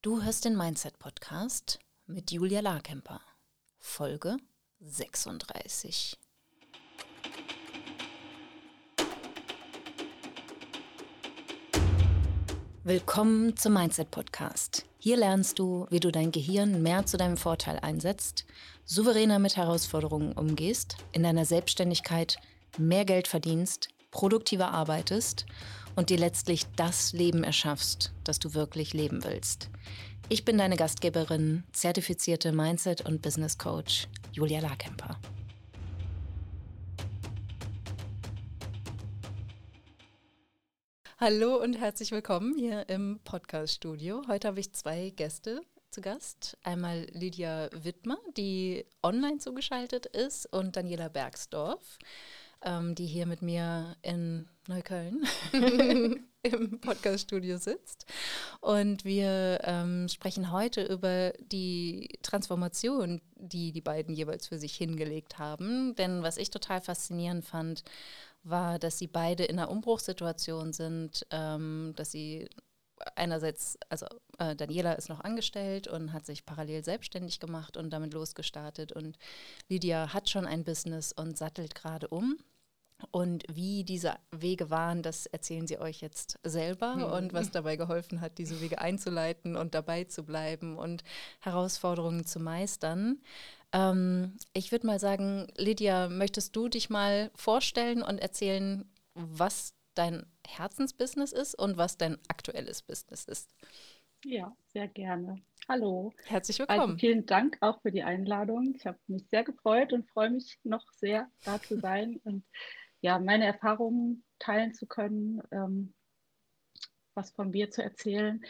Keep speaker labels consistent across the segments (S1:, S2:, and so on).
S1: Du hörst den Mindset Podcast mit Julia Larkemper. Folge 36. Willkommen zum Mindset Podcast. Hier lernst du, wie du dein Gehirn mehr zu deinem Vorteil einsetzt, souveräner mit Herausforderungen umgehst, in deiner Selbstständigkeit mehr Geld verdienst, produktiver arbeitest und dir letztlich das Leben erschaffst, das du wirklich leben willst. Ich bin deine Gastgeberin, zertifizierte Mindset- und Business Coach Julia Larkemper. Hallo und herzlich willkommen hier im Podcast-Studio. Heute habe ich zwei Gäste zu Gast. Einmal Lydia Wittmer, die online zugeschaltet ist, und Daniela Bergsdorf ähm, die hier mit mir in Neukölln im Podcaststudio sitzt. Und wir ähm, sprechen heute über die Transformation, die die beiden jeweils für sich hingelegt haben. Denn was ich total faszinierend fand, war, dass sie beide in einer Umbruchssituation sind, ähm, dass sie einerseits, also äh, Daniela ist noch angestellt und hat sich parallel selbstständig gemacht und damit losgestartet und Lydia hat schon ein Business und sattelt gerade um. Und wie diese Wege waren, das erzählen sie euch jetzt selber mhm. und was dabei geholfen hat, diese Wege einzuleiten und dabei zu bleiben und Herausforderungen zu meistern. Ähm, ich würde mal sagen, Lydia, möchtest du dich mal vorstellen und erzählen, was dein Herzensbusiness ist und was dein aktuelles Business ist?
S2: Ja, sehr gerne. Hallo.
S1: Herzlich also willkommen.
S2: Also vielen Dank auch für die Einladung. Ich habe mich sehr gefreut und freue mich noch sehr, da zu sein und ja, meine Erfahrungen teilen zu können, ähm, was von mir zu erzählen.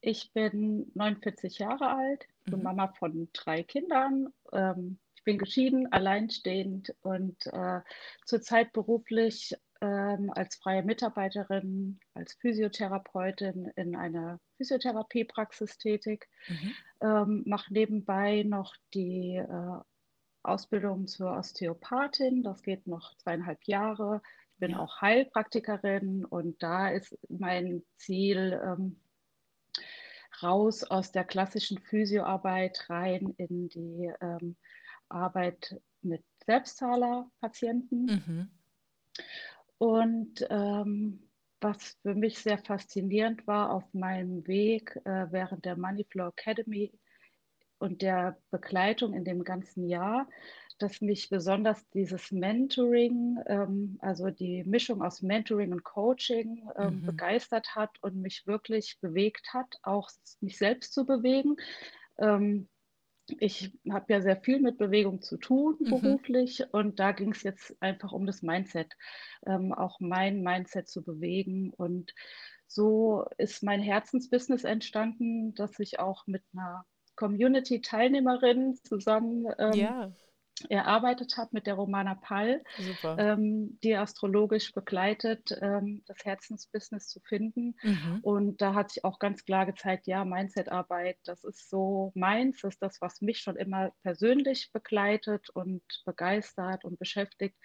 S2: Ich bin 49 Jahre alt, bin mhm. Mama von drei Kindern. Ähm, ich bin geschieden, alleinstehend und äh, zurzeit beruflich ähm, als freie Mitarbeiterin, als Physiotherapeutin in einer Physiotherapiepraxis tätig. Mhm. Ähm, mache nebenbei noch die äh, Ausbildung zur Osteopathin. Das geht noch zweieinhalb Jahre. Ich bin ja. auch Heilpraktikerin und da ist mein Ziel, ähm, raus aus der klassischen Physioarbeit rein in die ähm, Arbeit mit Selbstzahlerpatienten. Mhm. Und ähm, was für mich sehr faszinierend war auf meinem Weg äh, während der Moneyflow Academy und der Begleitung in dem ganzen Jahr, dass mich besonders dieses Mentoring, ähm, also die Mischung aus Mentoring und Coaching ähm, mhm. begeistert hat und mich wirklich bewegt hat, auch mich selbst zu bewegen. Ähm, ich habe ja sehr viel mit Bewegung zu tun mhm. beruflich mhm. und da ging es jetzt einfach um das Mindset, ähm, auch mein Mindset zu bewegen und so ist mein Herzensbusiness entstanden, dass ich auch mit einer Community-Teilnehmerin zusammen ähm, ja. erarbeitet habe mit der Romana Pall, ähm, die astrologisch begleitet, ähm, das Herzensbusiness zu finden. Mhm. Und da hat sich auch ganz klar gezeigt, ja, Mindset-Arbeit, das ist so meins, das ist das, was mich schon immer persönlich begleitet und begeistert und beschäftigt.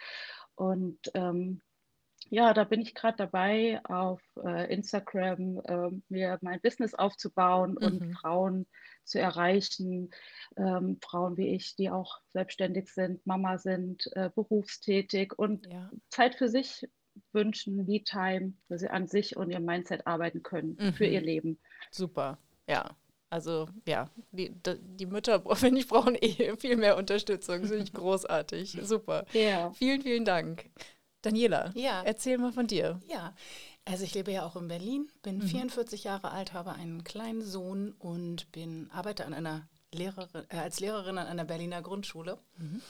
S2: Und ähm, ja, da bin ich gerade dabei, auf äh, Instagram äh, mir mein Business aufzubauen mhm. und Frauen zu erreichen. Ähm, Frauen wie ich, die auch selbstständig sind, Mama sind, äh, berufstätig und ja. Zeit für sich wünschen, Me-Time, wo sie an sich und ihr Mindset arbeiten können mhm. für ihr Leben.
S1: Super, ja. Also ja, die, die Mütter, finde ich, brauchen eh viel mehr Unterstützung. Finde ich großartig. Super. Ja. Vielen, vielen Dank. Daniela, ja. erzähl mal von dir.
S3: Ja, also ich lebe ja auch in Berlin, bin mhm. 44 Jahre alt, habe einen kleinen Sohn und bin arbeite an einer Lehrerin, äh, als Lehrerin an einer Berliner Grundschule. Mhm.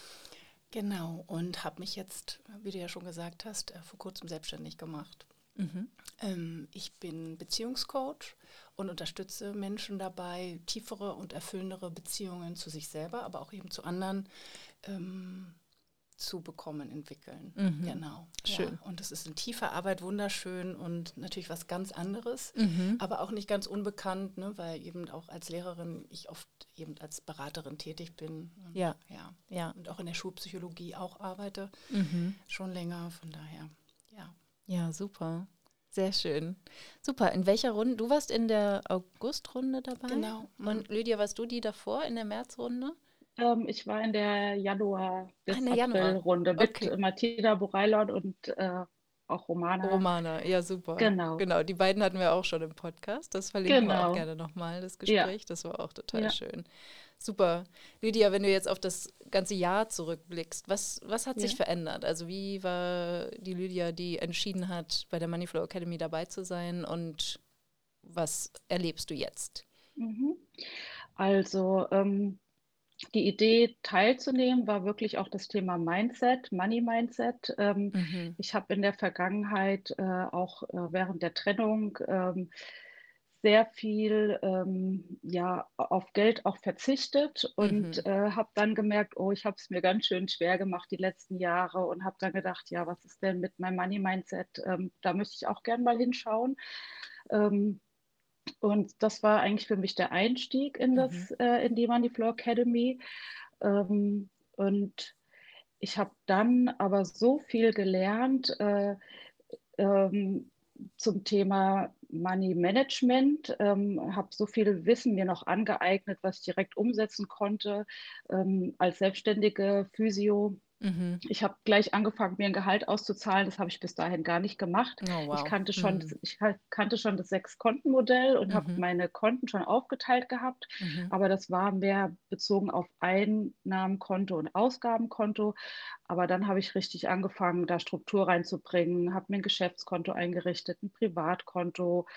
S3: Genau, und habe mich jetzt, wie du ja schon gesagt hast, äh, vor kurzem selbstständig gemacht. Mhm. Ähm, ich bin Beziehungscoach und unterstütze Menschen dabei, tiefere und erfüllendere Beziehungen zu sich selber, aber auch eben zu anderen ähm, zu bekommen, entwickeln. Mhm. Genau. Schön. Ja. Und das ist in tiefer Arbeit wunderschön und natürlich was ganz anderes, mhm. aber auch nicht ganz unbekannt, ne, weil eben auch als Lehrerin ich oft eben als Beraterin tätig bin. Und, ja. ja. Ja. Und auch in der Schulpsychologie auch arbeite. Mhm. Schon länger, von daher, ja.
S1: Ja, super. Sehr schön. Super. In welcher Runde? Du warst in der August-Runde dabei?
S3: Genau.
S1: Und Lydia, warst du die davor in der März-Runde?
S2: Ähm, ich war in der Januar bis
S1: Ah,
S2: April-Runde mit
S1: Okay.
S2: Martina Boreilon und äh, auch Romana.
S1: Romana, ja, super.
S2: Genau.
S1: Genau, die beiden hatten wir auch schon im Podcast. Das verlinken wir auch
S2: Genau.
S1: gerne nochmal, das
S2: Ja.
S1: Gespräch. Das war auch total
S2: Ja.
S1: schön. Super. Lydia, wenn du jetzt auf das ganze Jahr zurückblickst, was, was hat sich
S2: Ja.
S1: verändert? Also wie war die Lydia, die entschieden hat, bei der Moneyflow Academy dabei zu sein und was erlebst du jetzt?
S2: Mhm. Also ähm, die Idee teilzunehmen war wirklich auch das Thema Mindset, Money Mindset. Ähm,
S1: Mhm.
S2: Ich habe in der Vergangenheit äh, auch äh, während der Trennung ähm, sehr viel ähm, ja, auf Geld auch verzichtet und
S1: Mhm.
S2: äh, habe dann gemerkt, oh, ich habe es mir ganz schön schwer gemacht die letzten Jahre und habe dann gedacht, ja, was ist denn mit meinem Money Mindset? Ähm, da möchte ich auch gern mal hinschauen. Ähm, und das war eigentlich für mich der Einstieg in das, äh, in die Moneyflow Academy. Ähm, und ich habe dann aber so viel gelernt äh, ähm, zum Thema Money Management, ähm, habe so viel Wissen mir noch angeeignet, was ich direkt umsetzen konnte ähm, als selbstständige Physio.
S1: Mhm.
S2: Ich habe gleich angefangen, mir ein Gehalt auszuzahlen. Das habe ich bis dahin gar nicht gemacht.
S1: Oh, wow.
S2: Ich kannte schon,
S1: Mhm.
S2: das, ich ka- kannte schon das Sechs-Konten-Modell und habe
S1: Mhm.
S2: meine Konten schon aufgeteilt gehabt.
S1: Mhm.
S2: Aber das war mehr bezogen auf Einnahmenkonto und Ausgabenkonto. Aber dann habe ich richtig angefangen, da Struktur reinzubringen, habe mir ein Geschäftskonto eingerichtet, ein Privatkonto,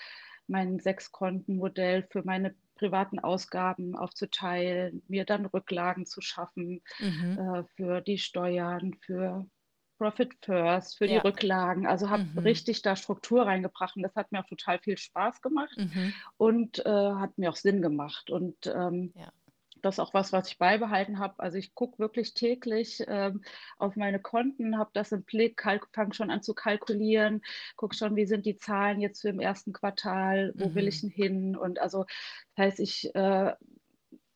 S2: mein Sechs-Konten-Modell für meine privaten Ausgaben aufzuteilen, mir dann Rücklagen zu schaffen
S1: Mhm.
S2: äh, für die Steuern, für Profit First, für die
S1: Ja.
S2: Rücklagen. Also habe
S1: Mhm.
S2: richtig da Struktur reingebracht und das hat mir auch total viel Spaß gemacht
S1: Mhm.
S2: und äh, hat mir auch Sinn gemacht. Und ähm,
S1: Ja.
S2: Das ist auch was, was ich beibehalten habe. Also ich gucke wirklich täglich ähm, auf meine Konten, habe das im Blick, fange schon an zu kalkulieren, gucke schon, wie sind die Zahlen jetzt für im ersten Quartal, wo will
S1: Mhm.
S2: ich denn hin? Und also das heißt, ich äh,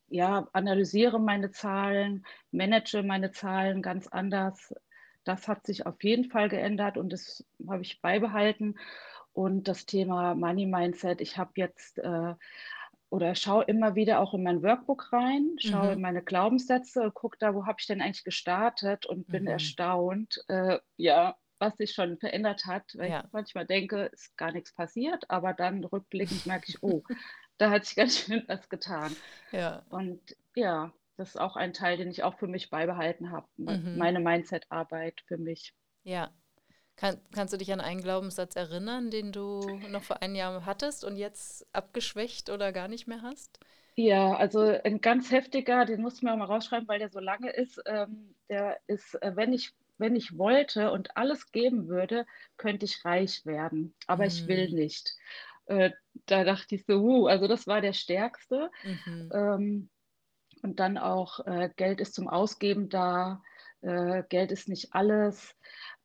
S2: ja, analysiere meine Zahlen, manage meine Zahlen ganz anders. Das hat sich auf jeden Fall geändert und das habe ich beibehalten. Und das Thema Money Mindset, ich habe jetzt äh, oder schaue immer wieder auch in mein Workbook rein, schaue
S1: Mhm.
S2: in meine Glaubenssätze und gucke da, wo habe ich denn eigentlich gestartet und bin
S1: Mhm.
S2: erstaunt, äh, ja, was sich schon verändert hat, weil
S1: Ja.
S2: ich manchmal denke, ist gar nichts passiert, aber dann rückblickend merke ich, oh, da hat sich ganz schön was getan.
S1: Ja.
S2: Und ja, das ist auch ein Teil, den ich auch für mich beibehalten habe,
S1: Mhm.
S2: meine Mindset-Arbeit für mich.
S1: Ja. Kann, kannst du dich an einen Glaubenssatz erinnern, den du noch vor einem Jahr hattest und jetzt abgeschwächt oder gar nicht mehr hast?
S2: Ja, also ein ganz heftiger, den musst du mir auch mal rausschreiben, weil der so lange ist. Ähm, der ist, äh, wenn ich, wenn ich wollte und alles geben würde, könnte ich reich werden. Aber ich will
S1: Mhm.
S2: nicht. Äh, da dachte ich so, uh, also das war der stärkste.
S1: Mhm.
S2: Ähm, und dann auch, äh, Geld ist zum Ausgeben da, äh, Geld ist nicht alles.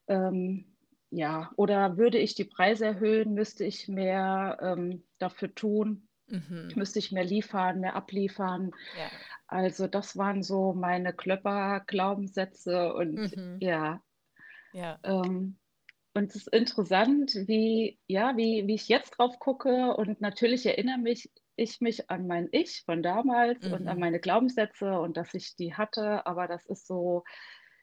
S2: Ähm, ja, oder würde ich die Preise erhöhen, müsste ich mehr ähm, dafür tun,
S1: Mhm.
S2: müsste ich mehr liefern, mehr abliefern.
S1: Ja.
S2: Also das waren so meine Klöpper-Glaubenssätze und
S1: Mhm.
S2: ja,
S1: Ja.
S2: ähm, und es ist interessant, wie, ja, wie, wie ich jetzt drauf gucke und natürlich erinnere mich ich mich an mein Ich von damals und an
S1: Mhm.
S2: meine Glaubenssätze und dass ich die hatte, aber das ist so,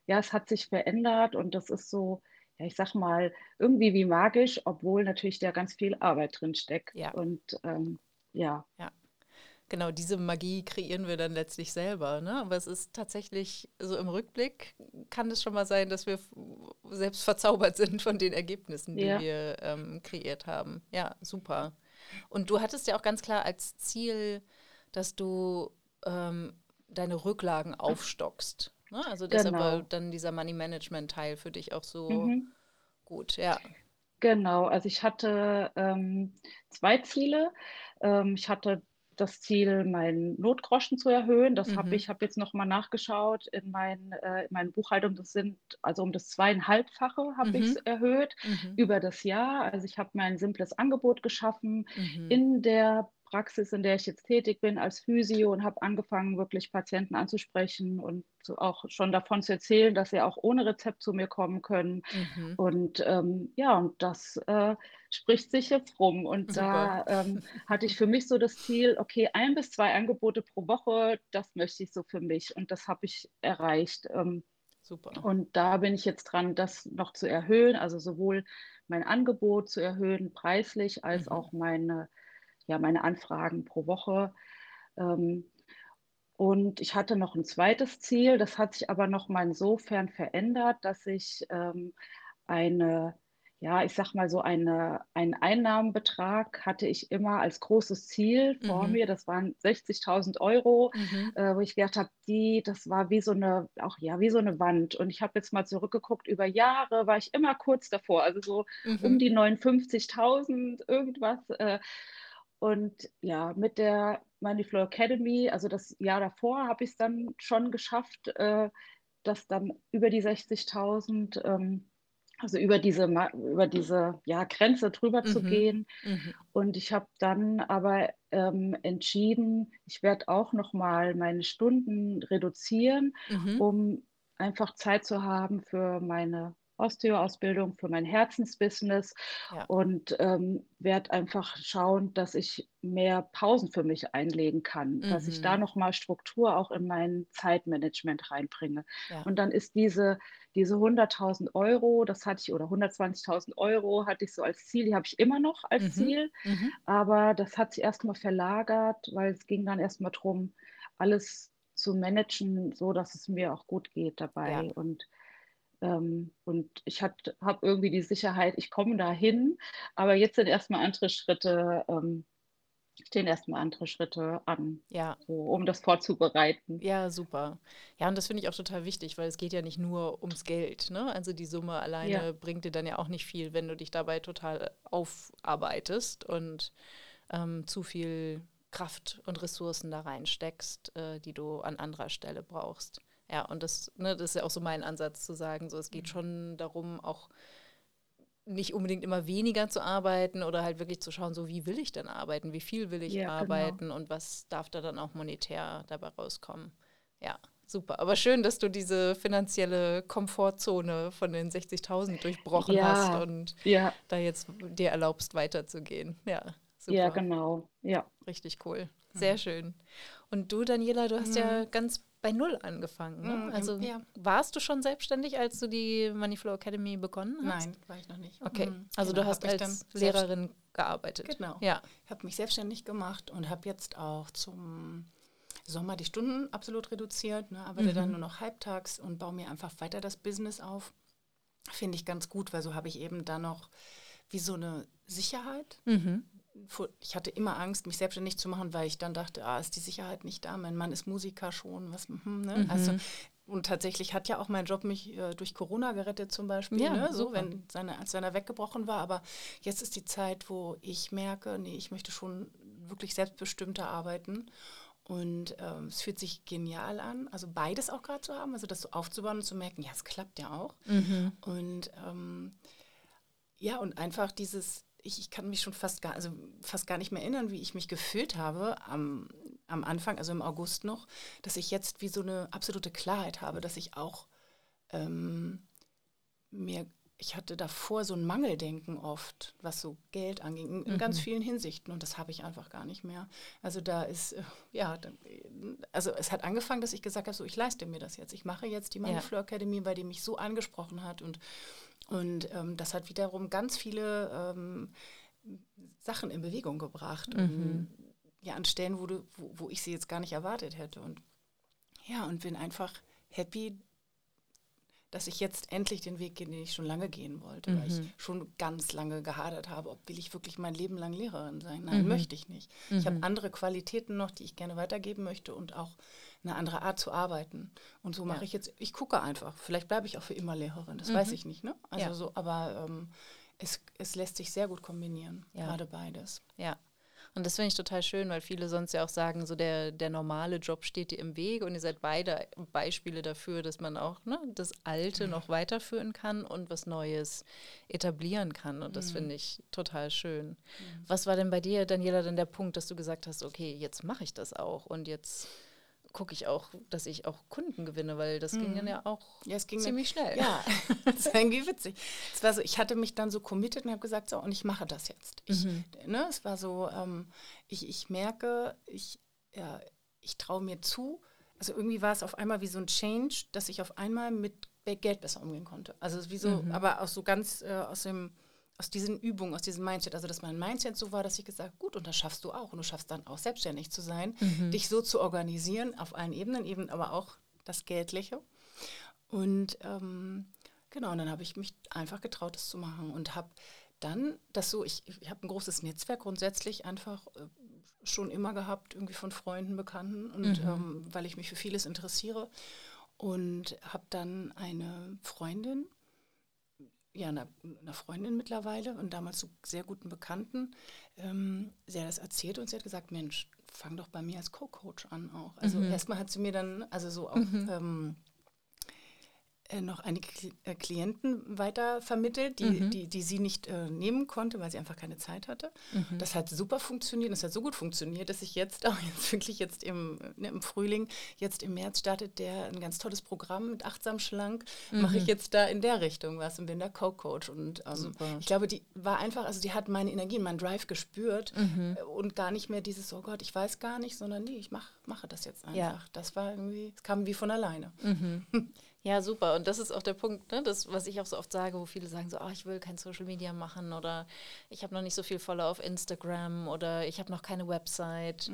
S2: ja, es hat sich verändert und das ist so, ja, ich sag mal, irgendwie wie magisch, obwohl natürlich da ganz viel Arbeit drin steckt.
S1: Ja.
S2: Und ähm, ja,
S1: Genau, diese Magie kreieren wir dann letztlich selber, ne? Aber es ist tatsächlich so im Rückblick kann es schon mal sein, dass wir selbst verzaubert sind von den Ergebnissen, die
S2: Ja.
S1: wir ähm, kreiert haben. Ja, super. Und du hattest ja auch ganz klar als Ziel, dass du ähm, deine Rücklagen aufstockst. Ne? Also deshalb war
S2: Genau.
S1: dann dieser Money Management Teil für dich auch so
S2: mhm.
S1: gut. Ja.
S2: Genau, also ich hatte ähm, zwei Ziele. Ähm, ich hatte das Ziel, meinen Notgroschen zu erhöhen. Das habe
S1: Mhm.
S2: ich, habe jetzt nochmal nachgeschaut in, mein, äh, in meinen Buchhaltung. Das sind also um das zweieinhalbfache habe ich es
S1: Mhm.
S2: erhöht
S1: Mhm.
S2: über das Jahr. Also ich habe mir ein simples Angebot geschaffen
S1: Mhm.
S2: in der Praxis, in der ich jetzt tätig bin als Physio und habe angefangen, wirklich Patienten anzusprechen und auch schon davon zu erzählen, dass sie auch ohne Rezept zu mir kommen können.
S1: Mhm.
S2: Und ähm, ja, und das äh, spricht sich jetzt rum. Und Super. da ähm, hatte ich für mich so das Ziel, okay, ein bis zwei Angebote pro Woche, das möchte ich so für mich. Und das habe ich erreicht. Ähm, Super. Und da bin ich jetzt dran, das noch zu erhöhen, also sowohl mein Angebot zu erhöhen, preislich, als mhm. auch meine, ja, meine Anfragen pro Woche. Ähm, und ich hatte noch ein zweites Ziel, das hat sich aber noch mal insofern verändert, dass ich ähm, eine ja, ich sag mal so eine, einen Einnahmenbetrag hatte ich immer als großes Ziel vor mhm. mir. Das waren 60.000 Euro, mhm. äh, wo ich gedacht habe, die, das war wie so eine, auch ja, wie so eine Wand. Und ich habe jetzt mal zurückgeguckt, über Jahre war ich immer kurz davor, also so mhm. um die 59.000 irgendwas. Äh, und ja, mit der Moneyflow Academy, also das Jahr davor, habe ich es dann schon geschafft, äh, dass dann über die 60.000 ähm, also über diese, über diese ja, Grenze drüber mhm. zu gehen. Mhm. Und ich habe dann aber ähm, entschieden, ich werde auch nochmal meine Stunden reduzieren, mhm. um einfach Zeit zu haben für meine Osteo-Ausbildung, für mein Herzensbusiness ja. und ähm, werde einfach schauen, dass ich mehr Pausen für mich einlegen kann, mhm. dass ich da mhm. nochmal Struktur auch in mein Zeitmanagement reinbringe. Ja. Und dann ist diese, diese 100.000 Euro, das hatte ich, oder 120.000 Euro hatte ich so als Ziel, die habe ich immer noch als mhm. Ziel, mhm. aber das hat sich erstmal verlagert, weil es ging dann erstmal darum, alles zu managen, so dass es mir auch gut geht dabei. Ja. Und ähm, und ich habe irgendwie die Sicherheit, ich komme dahin, aber jetzt sind erstmal andere Schritte, ähm, stehen erstmal andere Schritte an,
S1: ja.
S2: so, um das vorzubereiten.
S1: Ja, super. Ja, und das finde ich auch total wichtig, weil es geht ja nicht nur ums Geld. Ne? Also die Summe alleine ja. bringt dir dann ja auch nicht viel, wenn du dich dabei total aufarbeitest und ähm, zu viel Kraft und Ressourcen da reinsteckst, äh, die du an anderer Stelle brauchst. Ja, und das, ne, das ist ja auch so mein Ansatz zu sagen, so es geht mhm. schon darum, auch nicht unbedingt immer weniger zu arbeiten oder halt wirklich zu schauen, so wie will ich denn arbeiten, wie viel will ich ja, genau. arbeiten genau. und was darf da dann auch monetär dabei rauskommen. Ja, super. Aber schön, dass du diese finanzielle Komfortzone von den 60.000 durchbrochen ja, hast und ja. da jetzt dir erlaubst, weiterzugehen. Ja,
S2: super. Ja, genau. Ja.
S1: Richtig cool. Sehr mhm. schön. Und du, Daniela, du hast mhm. ja ganz bei Null angefangen. Ne? Mhm, also ja. warst du schon selbstständig, als du die Moneyflow Academy begonnen hast?
S3: Nein, war ich noch nicht.
S1: Okay, mhm. also genau, du hast als Lehrerin gearbeitet.
S3: Genau. Ja. Ich habe mich selbstständig gemacht und habe jetzt auch zum Sommer die Stunden absolut reduziert, ne, arbeite mhm. dann nur noch halbtags und baue mir einfach weiter das Business auf. Finde ich ganz gut, weil so habe ich eben da noch wie so eine Sicherheit. Mhm ich hatte immer Angst, mich selbstständig zu machen, weil ich dann dachte, ah, ist die Sicherheit nicht da, mein Mann ist Musiker schon, was, hm, ne? mhm. also und tatsächlich hat ja auch mein Job mich äh, durch Corona gerettet zum Beispiel, ja, ne? so wenn seine, als seiner weggebrochen war. Aber jetzt ist die Zeit, wo ich merke, nee, ich möchte schon wirklich selbstbestimmter arbeiten. Und ähm, es fühlt sich genial an, also beides auch gerade zu haben, also das so aufzubauen und zu merken, ja, es klappt ja auch. Mhm. Und ähm, ja, und einfach dieses ich, ich, kann mich schon fast gar, also fast gar nicht mehr erinnern, wie ich mich gefühlt habe am, am Anfang, also im August noch, dass ich jetzt wie so eine absolute Klarheit habe, dass ich auch ähm, mir, ich hatte davor so ein Mangeldenken oft, was so Geld anging, in, mhm. ganz vielen Hinsichten und das habe ich einfach gar nicht mehr. Also da ist, äh, ja, also es hat angefangen, dass ich gesagt habe, so ich leiste mir das jetzt, ich mache jetzt die Moneyflow ja. Academy, weil die mich so angesprochen hat und und ähm, das hat wiederum ganz viele ähm, Sachen in Bewegung gebracht. Mhm. Und, ja, an Stellen, wo, du, wo, wo ich sie jetzt gar nicht erwartet hätte. Und ja, und bin einfach happy, dass ich jetzt endlich den Weg gehe, den ich schon lange gehen wollte, mhm. weil ich mhm. schon ganz lange gehadert habe, ob will ich wirklich mein Leben lang Lehrerin sein. Nein, mhm. möchte ich nicht. Ich habe mhm. andere Qualitäten noch, die ich gerne weitergeben möchte und auch eine andere Art zu arbeiten. Und so mache ja. ich jetzt, ich gucke einfach. Vielleicht bleibe ich auch für immer Lehrerin, das mhm. weiß ich nicht. Ne? Also ja. so, aber ähm, es, es lässt sich sehr gut kombinieren, ja. gerade beides.
S1: Ja. Und das finde ich total schön, weil viele sonst ja auch sagen, so der, der normale Job steht dir im Weg und ihr seid beide Beispiele dafür, dass man auch ne, das Alte mhm. noch weiterführen kann und was Neues etablieren kann. Und das mhm. finde ich total schön. Mhm. Was war denn bei dir, Daniela, denn der Punkt, dass du gesagt hast, okay, jetzt mache ich das auch und jetzt gucke ich auch, dass ich auch Kunden gewinne, weil das ging dann
S3: Mhm.
S1: ja auch
S3: Ja,
S1: ziemlich schnell.
S3: Ja, das war irgendwie witzig. Es war so, ich hatte mich dann so committed und habe gesagt, so, und ich mache das jetzt. Ich,
S1: Mhm.
S3: ne, es war so, ähm, ich, ich merke, ich, ja, ich traue mir zu. Also irgendwie war es auf einmal wie so ein Change, dass ich auf einmal mit Geld besser umgehen konnte. Also ist wie so,
S1: Mhm.
S3: aber auch so ganz äh, aus dem aus diesen Übungen, aus diesem Mindset, also dass mein Mindset so war, dass ich gesagt, gut, und das schaffst du auch. Und du schaffst dann auch selbstständig zu sein,
S1: Mhm.
S3: dich so zu organisieren, auf allen Ebenen, eben aber auch das Geldliche. Und ähm, genau, und dann habe ich mich einfach getraut, das zu machen und habe dann das so, ich, ich habe ein großes Netzwerk grundsätzlich einfach äh, schon immer gehabt, irgendwie von Freunden, Bekannten und
S1: Mhm.
S3: ähm, weil ich mich für vieles interessiere und habe dann eine Freundin, ja, eine, eine Freundin mittlerweile und damals so sehr guten Bekannten, ähm, sie hat das erzählt und sie hat gesagt, Mensch, fang doch bei mir als Co-Coach an auch. Also
S1: Mhm.
S3: erstmal hat sie mir dann, also so auch ähm, äh, noch einige äh, Klienten weiter vermittelt, die,
S1: Mhm.
S3: die, die sie nicht äh, nehmen konnte, weil sie einfach keine Zeit hatte.
S1: Mhm.
S3: Das hat super funktioniert, das hat so gut funktioniert, dass ich jetzt auch jetzt wirklich jetzt im, ne, im Frühling, jetzt im März startet der ein ganz tolles Programm mit achtsam schlank, mache ich jetzt da in der Richtung was und bin da Co-Coach und ähm, ich glaube, die war einfach, also die hat meine Energie, meinen Drive gespürt
S1: Mhm.
S3: äh, und gar nicht mehr dieses, oh Gott, ich weiß gar nicht, sondern nee, ich mach, mache das jetzt einfach.
S1: Ja.
S3: Das war irgendwie, es kam wie von alleine.
S1: Mhm. Ja, super. Und das ist auch der Punkt, ne? das, was ich auch so oft sage, wo viele sagen so, ah, ich will kein Social Media machen oder ich habe noch nicht so viel Follower auf Instagram oder ich habe noch keine Website.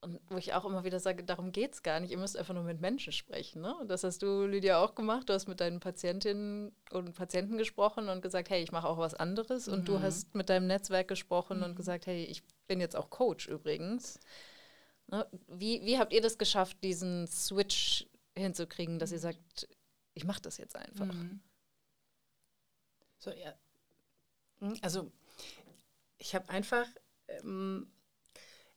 S1: Und wo ich auch immer wieder sage, darum geht es gar nicht. Ihr müsst einfach nur mit Menschen sprechen. Ne? Und das hast du, Lydia, auch gemacht. Du hast mit deinen Patientinnen und Patienten gesprochen und gesagt, hey, ich mache auch was anderes. Und du hast mit deinem Netzwerk gesprochen und gesagt, hey, ich bin jetzt auch Coach übrigens. Ne? Wie, wie habt ihr das geschafft, diesen Switch hinzukriegen, dass ihr sagt, ich mache das jetzt einfach?
S3: Mhm. So, ja. Hm, Also, ich habe einfach, ähm,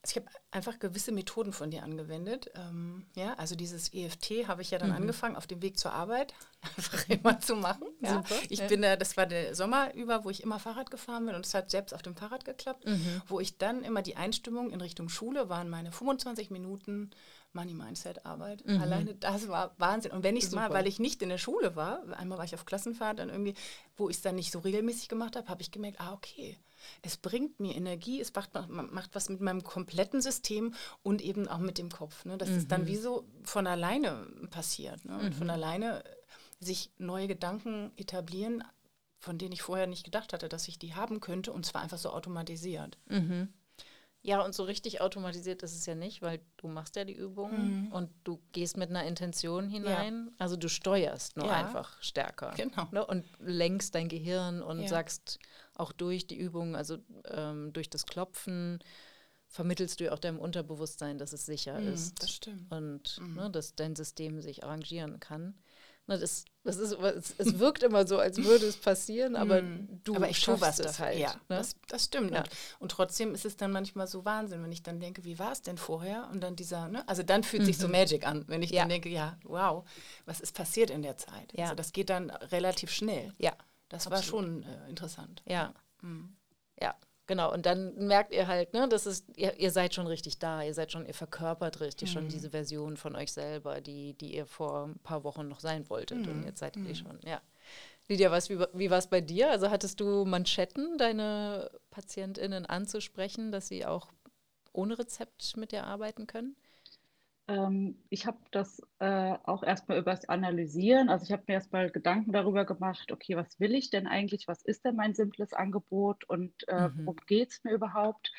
S3: also ich habe einfach gewisse Methoden von dir angewendet. Ähm, ja, also dieses EFT habe ich ja dann
S1: Mhm.
S3: angefangen, auf dem Weg zur Arbeit einfach immer zu machen. Ja.
S1: Super,
S3: Ich
S1: ja.
S3: bin da, das war der Sommer über, wo ich immer Fahrrad gefahren bin und es hat selbst auf dem Fahrrad geklappt,
S1: Mhm.
S3: wo ich dann immer die Einstimmung in Richtung Schule waren meine 25 Minuten Money Mindset Arbeit.
S1: Mhm.
S3: Alleine das war Wahnsinn. Und wenn ich es mal, weil ich nicht in der Schule war, einmal war ich auf Klassenfahrt, dann irgendwie, wo ich es dann nicht so regelmäßig gemacht habe, habe ich gemerkt, ah, okay, es bringt mir Energie, es macht, macht was mit meinem kompletten System und eben auch mit dem Kopf. Ne? Dass es dann wie so von alleine passiert. Ne? Und von alleine sich neue Gedanken etablieren, von denen ich vorher nicht gedacht hatte, dass ich die haben könnte, und zwar einfach so automatisiert.
S1: Mhm. Ja, und so richtig automatisiert ist es ja nicht, weil du machst ja die Übungen
S3: Mhm.
S1: und du gehst mit einer Intention hinein. Also du steuerst nur
S3: Ja.
S1: einfach stärker.
S3: Genau.
S1: Ne? Und lenkst dein Gehirn und
S3: Ja.
S1: sagst auch durch die Übungen, also ähm, durch das Klopfen, vermittelst du ja auch deinem Unterbewusstsein, dass es sicher
S3: Mhm,
S1: ist.
S3: das stimmt.
S1: Und
S3: Mhm.
S1: ne, dass dein System sich arrangieren kann. Das, das ist, es, es wirkt immer so, als würde es passieren, aber
S3: Mhm.
S1: du
S3: aber ich
S1: schaffst
S3: was
S1: es
S3: dafür.
S1: halt.
S3: ja,
S1: ne?
S3: das, das stimmt.
S1: Ja.
S3: Und, und trotzdem ist es dann manchmal so Wahnsinn, wenn ich dann denke, wie war es denn vorher? Und dann dieser, ne? also dann fühlt sich so Magic an, wenn ich
S1: Mhm. Ja.
S3: dann denke, ja, wow, was ist passiert in der Zeit?
S1: Ja.
S3: Also das geht dann relativ schnell.
S1: ja.
S3: Das war
S1: Absolut.
S3: schon äh, interessant.
S1: Ja,
S3: Mhm.
S1: ja, genau. Und dann merkt ihr halt, ne, das ist, ihr, ihr seid schon richtig da, ihr seid schon, ihr verkörpert richtig schon diese Version von euch selber, die, die ihr vor ein paar Wochen noch sein wolltet. Und jetzt seid ihr die schon, ja. Lydia, was, wie, wie war es bei dir? Also hattest du Manschetten, deine PatientInnen anzusprechen, dass sie auch ohne Rezept mit dir arbeiten können?
S2: Ähm, ich habe das äh, auch erstmal übers Analysieren. Also ich habe mir erstmal Gedanken darüber gemacht, okay, was will ich denn eigentlich? Was ist denn mein simples Angebot und äh,
S1: Mhm.
S2: worum geht es mir überhaupt?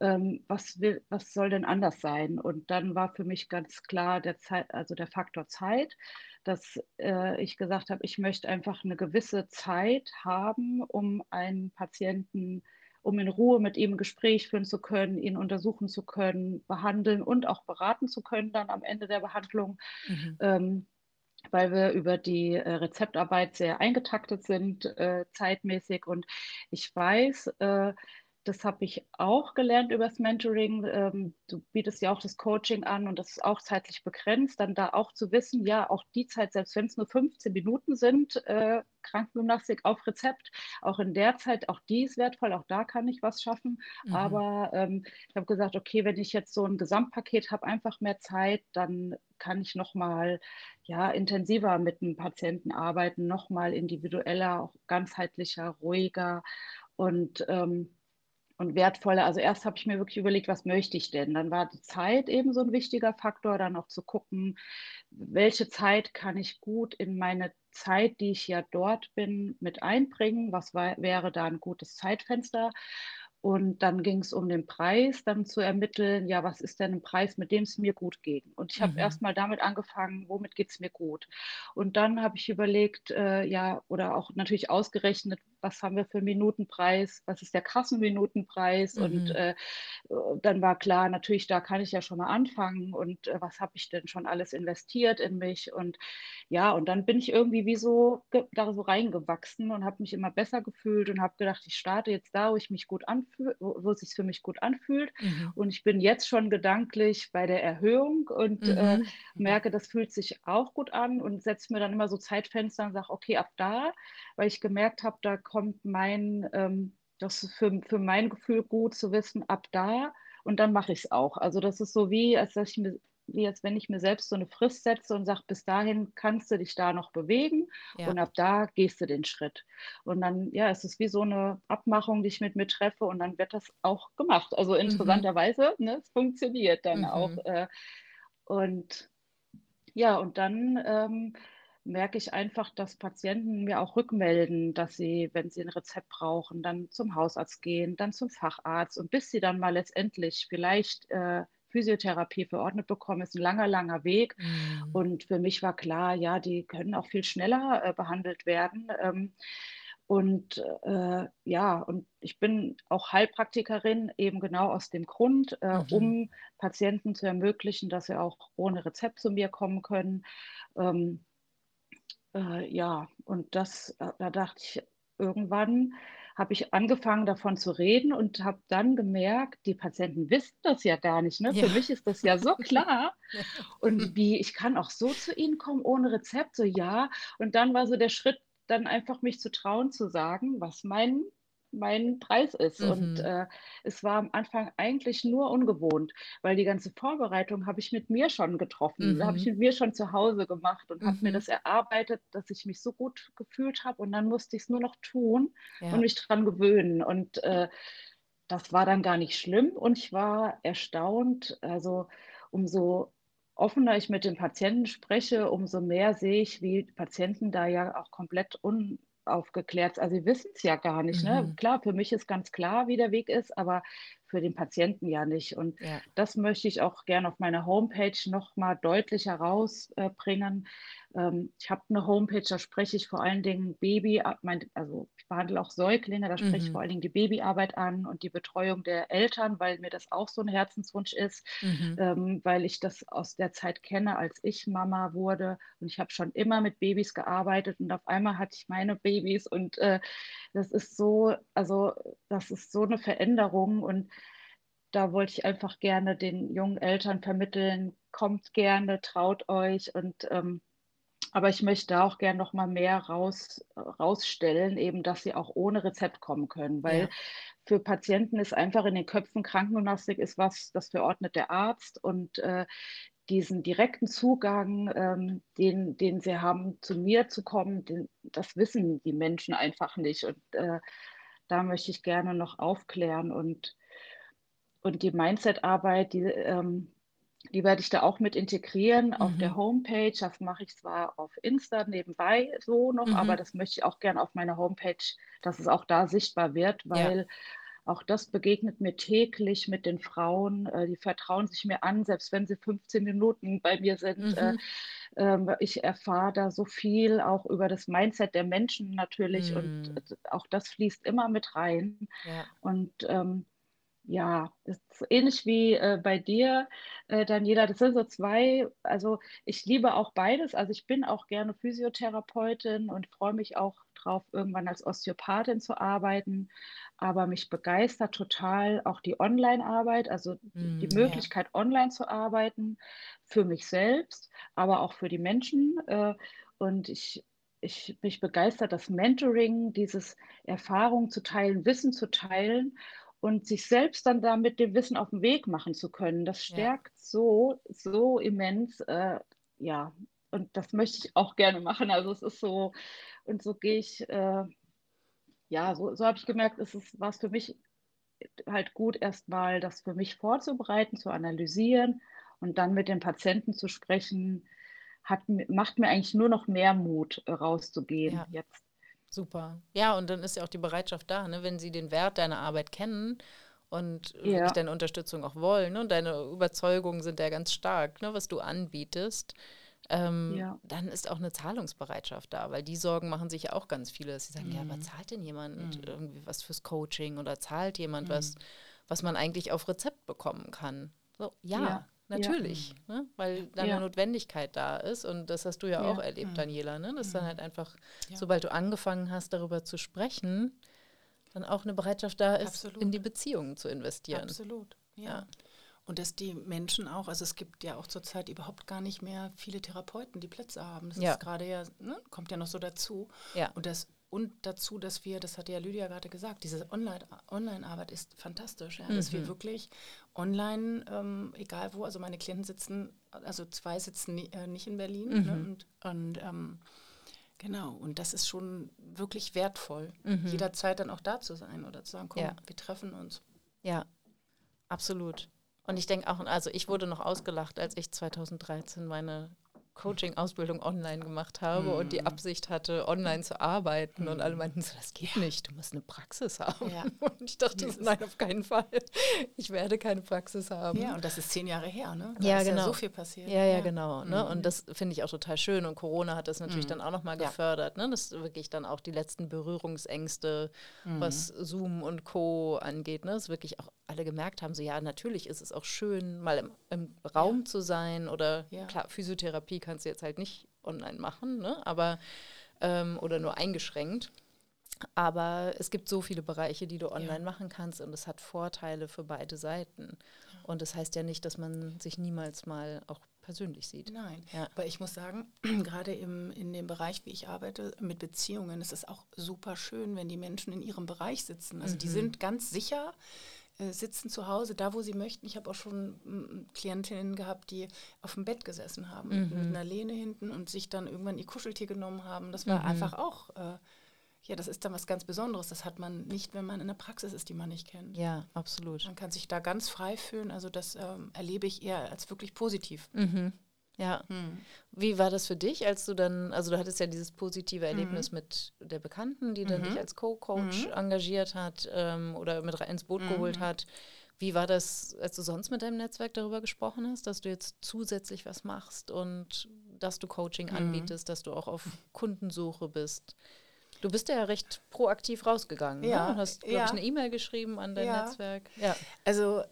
S2: Ähm, was will, was soll denn anders sein? Und dann war für mich ganz klar der Zeit, also der Faktor Zeit, dass äh, ich gesagt habe, ich möchte einfach eine gewisse Zeit haben, um einen Patienten um in Ruhe mit ihm ein Gespräch führen zu können, ihn untersuchen zu können, behandeln und auch beraten zu können dann am Ende der Behandlung, ähm, weil wir über die äh, Rezeptarbeit sehr eingetaktet sind, äh, zeitmäßig. Und ich weiß, äh, das habe ich auch gelernt über das Mentoring. Ähm, du bietest ja auch das Coaching an und das ist auch zeitlich begrenzt. Dann da auch zu wissen, ja, auch die Zeit, selbst wenn es nur 15 Minuten sind, äh, Krankengymnastik auf Rezept, auch in der Zeit, auch die ist wertvoll, auch da kann ich was schaffen. Mhm. Aber ähm, ich habe gesagt, okay, wenn ich jetzt so ein Gesamtpaket habe, einfach mehr Zeit, dann kann ich nochmal ja, intensiver mit dem Patienten arbeiten, nochmal individueller, auch ganzheitlicher, ruhiger und ähm, und wertvoller. Also erst habe ich mir wirklich überlegt, was möchte ich denn? Dann war die Zeit eben so ein wichtiger Faktor, dann auch zu gucken, welche Zeit kann ich gut in meine Zeit, die ich ja dort bin, mit einbringen? Was war, wäre da ein gutes Zeitfenster? Und dann ging es um den Preis, dann zu ermitteln, ja, was ist denn ein Preis, mit dem es mir gut geht? Und ich habe mhm. erst mal damit angefangen, womit geht es mir gut? Und dann habe ich überlegt, äh, ja, oder auch natürlich ausgerechnet, was haben wir für einen Minutenpreis, was ist der Kassenminutenpreis mhm. und äh, dann war klar, natürlich, da kann ich ja schon mal anfangen und äh, was habe ich denn schon alles investiert in mich und ja, und dann bin ich irgendwie wie so da so reingewachsen und habe mich immer besser gefühlt und habe gedacht, ich starte jetzt da, wo ich mich gut anfühle, wo, es sich für mich gut anfühlt mhm. und ich bin jetzt schon gedanklich bei der Erhöhung und äh, mhm. äh, merke, das fühlt sich auch gut an und setze mir dann immer so Zeitfenster und sage, okay, ab da, weil ich gemerkt habe, da kommt mein, ähm, das ist für, für mein Gefühl gut zu wissen, ab da und dann mache ich es auch. Also das ist so wie, als dass ich mir, wie als wenn ich mir selbst so eine Frist setze und sage, bis dahin kannst du dich da noch bewegen ja. und ab da gehst du den Schritt. Und dann, ja, es ist wie so eine Abmachung, die ich mit mir treffe und dann wird das auch gemacht. Also mhm. interessanterweise, mhm. ne, es funktioniert dann mhm. auch. Äh, und ja, und dann ähm, merke ich einfach, dass Patienten mir auch rückmelden, dass sie, wenn sie ein Rezept brauchen, dann zum Hausarzt gehen, dann zum Facharzt und bis sie dann mal letztendlich vielleicht äh, Physiotherapie verordnet bekommen, ist ein langer, langer Weg. Mhm. Und für mich war klar, ja, die können auch viel schneller äh, behandelt werden. Ähm, und äh, ja, und ich bin auch Heilpraktikerin eben genau aus dem Grund, äh, mhm. um Patienten zu ermöglichen, dass sie auch ohne Rezept zu mir kommen können. Ähm, äh, ja, und das, äh, da dachte ich, irgendwann habe ich angefangen davon zu reden und habe dann gemerkt, die Patienten wissen das ja gar nicht. Ne? Ja. Für mich ist das ja so klar. Und wie, ich kann auch so zu ihnen kommen ohne Rezept, so ja. Und dann war so der Schritt, dann einfach mich zu trauen, zu sagen, was mein mein Preis ist. Mhm. Und äh, es war am Anfang eigentlich nur ungewohnt, weil die ganze Vorbereitung habe ich mit mir schon getroffen, mhm. habe ich mit mir schon zu Hause gemacht und mhm. habe mir das erarbeitet, dass ich mich so gut gefühlt habe und dann musste ich es nur noch tun ja. und mich dran gewöhnen. Und äh, das war dann gar nicht schlimm und ich war erstaunt. Also umso offener ich mit den Patienten spreche, umso mehr sehe ich, wie Patienten da ja auch komplett un aufgeklärt. Also sie wissen es ja gar nicht. Ne? Mhm. Klar, für mich ist ganz klar, wie der Weg ist, aber für den Patienten ja nicht. Und ja. das möchte ich auch gerne auf meiner Homepage noch mal deutlich herausbringen. Ähm, ich habe eine Homepage, da spreche ich vor allen Dingen Baby, also ich behandle auch Säuglinge, da spreche mhm. ich vor allen Dingen die Babyarbeit an und die Betreuung der Eltern, weil mir das auch so ein Herzenswunsch ist, mhm. ähm, weil ich das aus der Zeit kenne, als ich Mama wurde und ich habe schon immer mit Babys gearbeitet und auf einmal hatte ich meine Babys und äh, das ist so, also das ist so eine Veränderung und da wollte ich einfach gerne den jungen Eltern vermitteln, kommt gerne, traut euch und ähm, aber ich möchte auch gerne noch mal mehr raus, rausstellen, eben, dass sie auch ohne Rezept kommen können, weil ja. für Patienten ist einfach in den Köpfen Krankengymnastik ist was, das verordnet der Arzt und äh, diesen direkten Zugang, ähm, den, den sie haben, zu mir zu kommen, den, das wissen die Menschen einfach nicht und äh, da möchte ich gerne noch aufklären und und die Mindset-Arbeit, die, ähm, die werde ich da auch mit integrieren mhm. auf der mhm. Homepage. Das mache ich zwar auf Insta nebenbei so noch, mhm. aber das möchte ich auch gerne auf meiner Homepage, dass es auch da sichtbar wird, weil ja. auch das begegnet mir täglich mit den Frauen. Äh, die vertrauen sich mir an, selbst wenn sie 15 Minuten bei mir sind. Äh, mhm. Äh, ich erfahre da so viel auch über das Mindset der Menschen natürlich und mhm. auch das fließt immer mit rein. Ja. Und ja, ist ähnlich wie äh, bei dir, äh, Daniela. Das sind so zwei, also ich liebe auch beides. Also ich bin auch gerne Physiotherapeutin und freue mich auch drauf, irgendwann als Osteopathin zu arbeiten. Aber mich begeistert total auch die Online-Arbeit, also mm, die Möglichkeit, ja. online zu arbeiten, für mich selbst, aber auch für die Menschen. Äh, und ich, ich mich begeistert das Mentoring, dieses Erfahrung zu teilen, Wissen zu teilen und sich selbst dann damit dem Wissen auf den Weg machen zu können. Das stärkt ja. so, so immens. Äh, ja, und das möchte ich auch gerne machen. Also es ist so, und so gehe ich, äh, ja, so, so habe ich gemerkt, es ist was für mich halt gut, erstmal das für mich vorzubereiten, zu analysieren und dann mit den Patienten zu sprechen, hat, macht mir eigentlich nur noch mehr Mut, rauszugehen ja. jetzt.
S1: Super. Ja, und dann ist ja auch die Bereitschaft da, ne? wenn sie den Wert deiner Arbeit kennen und ja. deine Unterstützung auch wollen. Ne? Und deine Überzeugungen sind ja ganz stark, ne? was du anbietest. Ähm, ja. Dann ist auch eine Zahlungsbereitschaft da, weil die Sorgen machen sich ja auch ganz viele, dass sie sagen, mhm. ja, aber mhm. zahlt denn jemand mhm. irgendwie was fürs Coaching oder zahlt jemand mhm. was, was man eigentlich auf Rezept bekommen kann? So, ja, ja. Natürlich, ja. ne? weil da eine Notwendigkeit da ist und das hast du ja, auch erlebt. Daniela, ne? dass dann halt einfach, sobald du angefangen hast, darüber zu sprechen, dann auch eine Bereitschaft da ist, Absolut. in die Beziehungen zu investieren.
S3: Absolut, ja. Und dass die Menschen auch, also es gibt ja auch zurzeit überhaupt gar nicht mehr viele Therapeuten, die Plätze haben. Das ja. ist gerade ja, ne, kommt ja noch so dazu. Ja. Und das und dazu, dass wir, das hat ja Lydia gerade gesagt, diese Online-Arbeit Online ist fantastisch, ja, mhm. dass wir mhm. wirklich online, ähm, egal wo, also meine Klienten sitzen, also zwei sitzen nie, äh, nicht in Berlin ne, mhm. ne, und, und ähm, genau, und das ist schon wirklich wertvoll, mhm. jederzeit dann auch da zu sein oder zu sagen, komm, ja. wir treffen uns.
S1: Ja, absolut. Und ich denke auch, also ich wurde noch ausgelacht, als ich 2013 meine Coaching-Ausbildung online gemacht habe mhm. und die mhm. Absicht hatte, online zu arbeiten. Mhm. Und alle mhm. meinten so, das geht ja. nicht, du musst eine Praxis haben. Ja. Und ich dachte, so, nein, auf keinen Fall. Ich werde keine Praxis haben.
S3: Ja, und das ist zehn Jahre her, ne?
S1: Da ja, genau. Ja
S3: so viel passiert.
S1: Ja, ja, genau. Ne? Und mhm. das finde ich auch total schön. Und Corona hat das natürlich dann auch nochmal gefördert. Ne? Das ist wirklich dann auch die letzten Berührungsängste, was Zoom und Co. angeht. Ne? Das wirklich auch alle gemerkt haben, so ja, natürlich ist es auch schön, mal im, im Raum zu sein oder klar, Physiotherapie kann kannst du jetzt halt nicht online machen, ne? aber ähm, oder nur eingeschränkt. Aber es gibt so viele Bereiche, die du online ja. machen kannst und es hat Vorteile für beide Seiten. Ja. Und das heißt ja nicht, dass man sich niemals mal auch persönlich sieht.
S3: Nein, ja. aber ich muss sagen, gerade im, in dem Bereich, wie ich arbeite, mit Beziehungen, ist es auch super schön, wenn die Menschen in ihrem Bereich sitzen. Also mhm. die sind ganz sicher sitzen zu Hause, da wo sie möchten. Ich habe auch schon mm, Klientinnen gehabt, die auf dem Bett gesessen haben, mhm. mit einer Lehne hinten und sich dann irgendwann ihr Kuscheltier genommen haben. Das war mhm. einfach auch, äh, ja, das ist dann was ganz Besonderes. Das hat man nicht, wenn man in der Praxis ist, die man nicht kennt.
S1: Ja, absolut.
S3: Man kann sich da ganz frei fühlen. Also das ähm, erlebe ich eher als wirklich positiv.
S1: Mhm. Ja. Hm. Wie war das für dich, als du dann, also du hattest ja dieses positive Erlebnis mhm. mit der Bekannten, die dann mhm. dich als Co-Coach mhm. engagiert hat ähm, oder mit ins Boot geholt mhm. hat. Wie war das, als du sonst mit deinem Netzwerk darüber gesprochen hast, dass du jetzt zusätzlich was machst und dass du Coaching mhm. anbietest, dass du auch auf Kundensuche bist? Du bist ja recht proaktiv rausgegangen. Ja, ne? hast, glaube ja. ich, eine E-Mail geschrieben an dein ja. Netzwerk.
S3: Ja. Also,